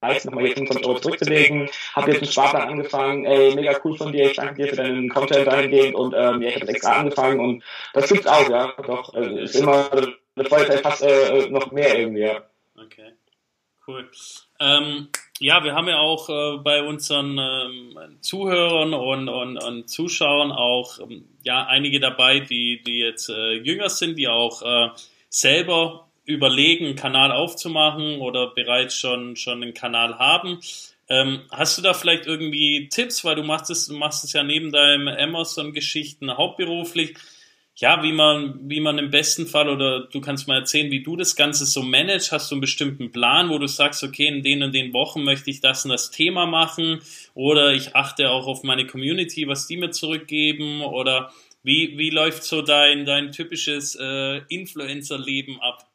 leisten, nochmal hier 25 Euro zurückzulegen, habe jetzt einen Sparplan angefangen, ey, mega cool von dir, ich danke dir für deinen Content dahingehend und ähm, ja, ich habe extra angefangen und das gibt's auch, ja, doch, also, ist immer, das freut fast äh, noch mehr irgendwie, ja. Okay, cool. Ähm, ja, wir haben ja auch äh, bei unseren ähm, Zuhörern und, und, und Zuschauern auch ähm, ja einige dabei, die, die jetzt äh, jünger sind, die auch äh, selber überlegen, einen Kanal aufzumachen oder bereits schon, schon einen Kanal haben. Ähm, hast du da vielleicht irgendwie Tipps, weil du machst es, du machst es ja neben deinem Amazon-Geschichten hauptberuflich ja, wie man, wie man im besten Fall oder du kannst mal erzählen, wie du das Ganze so managst. Hast du einen bestimmten Plan, wo du sagst, okay, in den und den Wochen möchte ich das und das Thema machen oder ich achte auch auf meine Community, was die mir zurückgeben oder wie, wie läuft so dein, dein typisches äh, Influencer-Leben ab?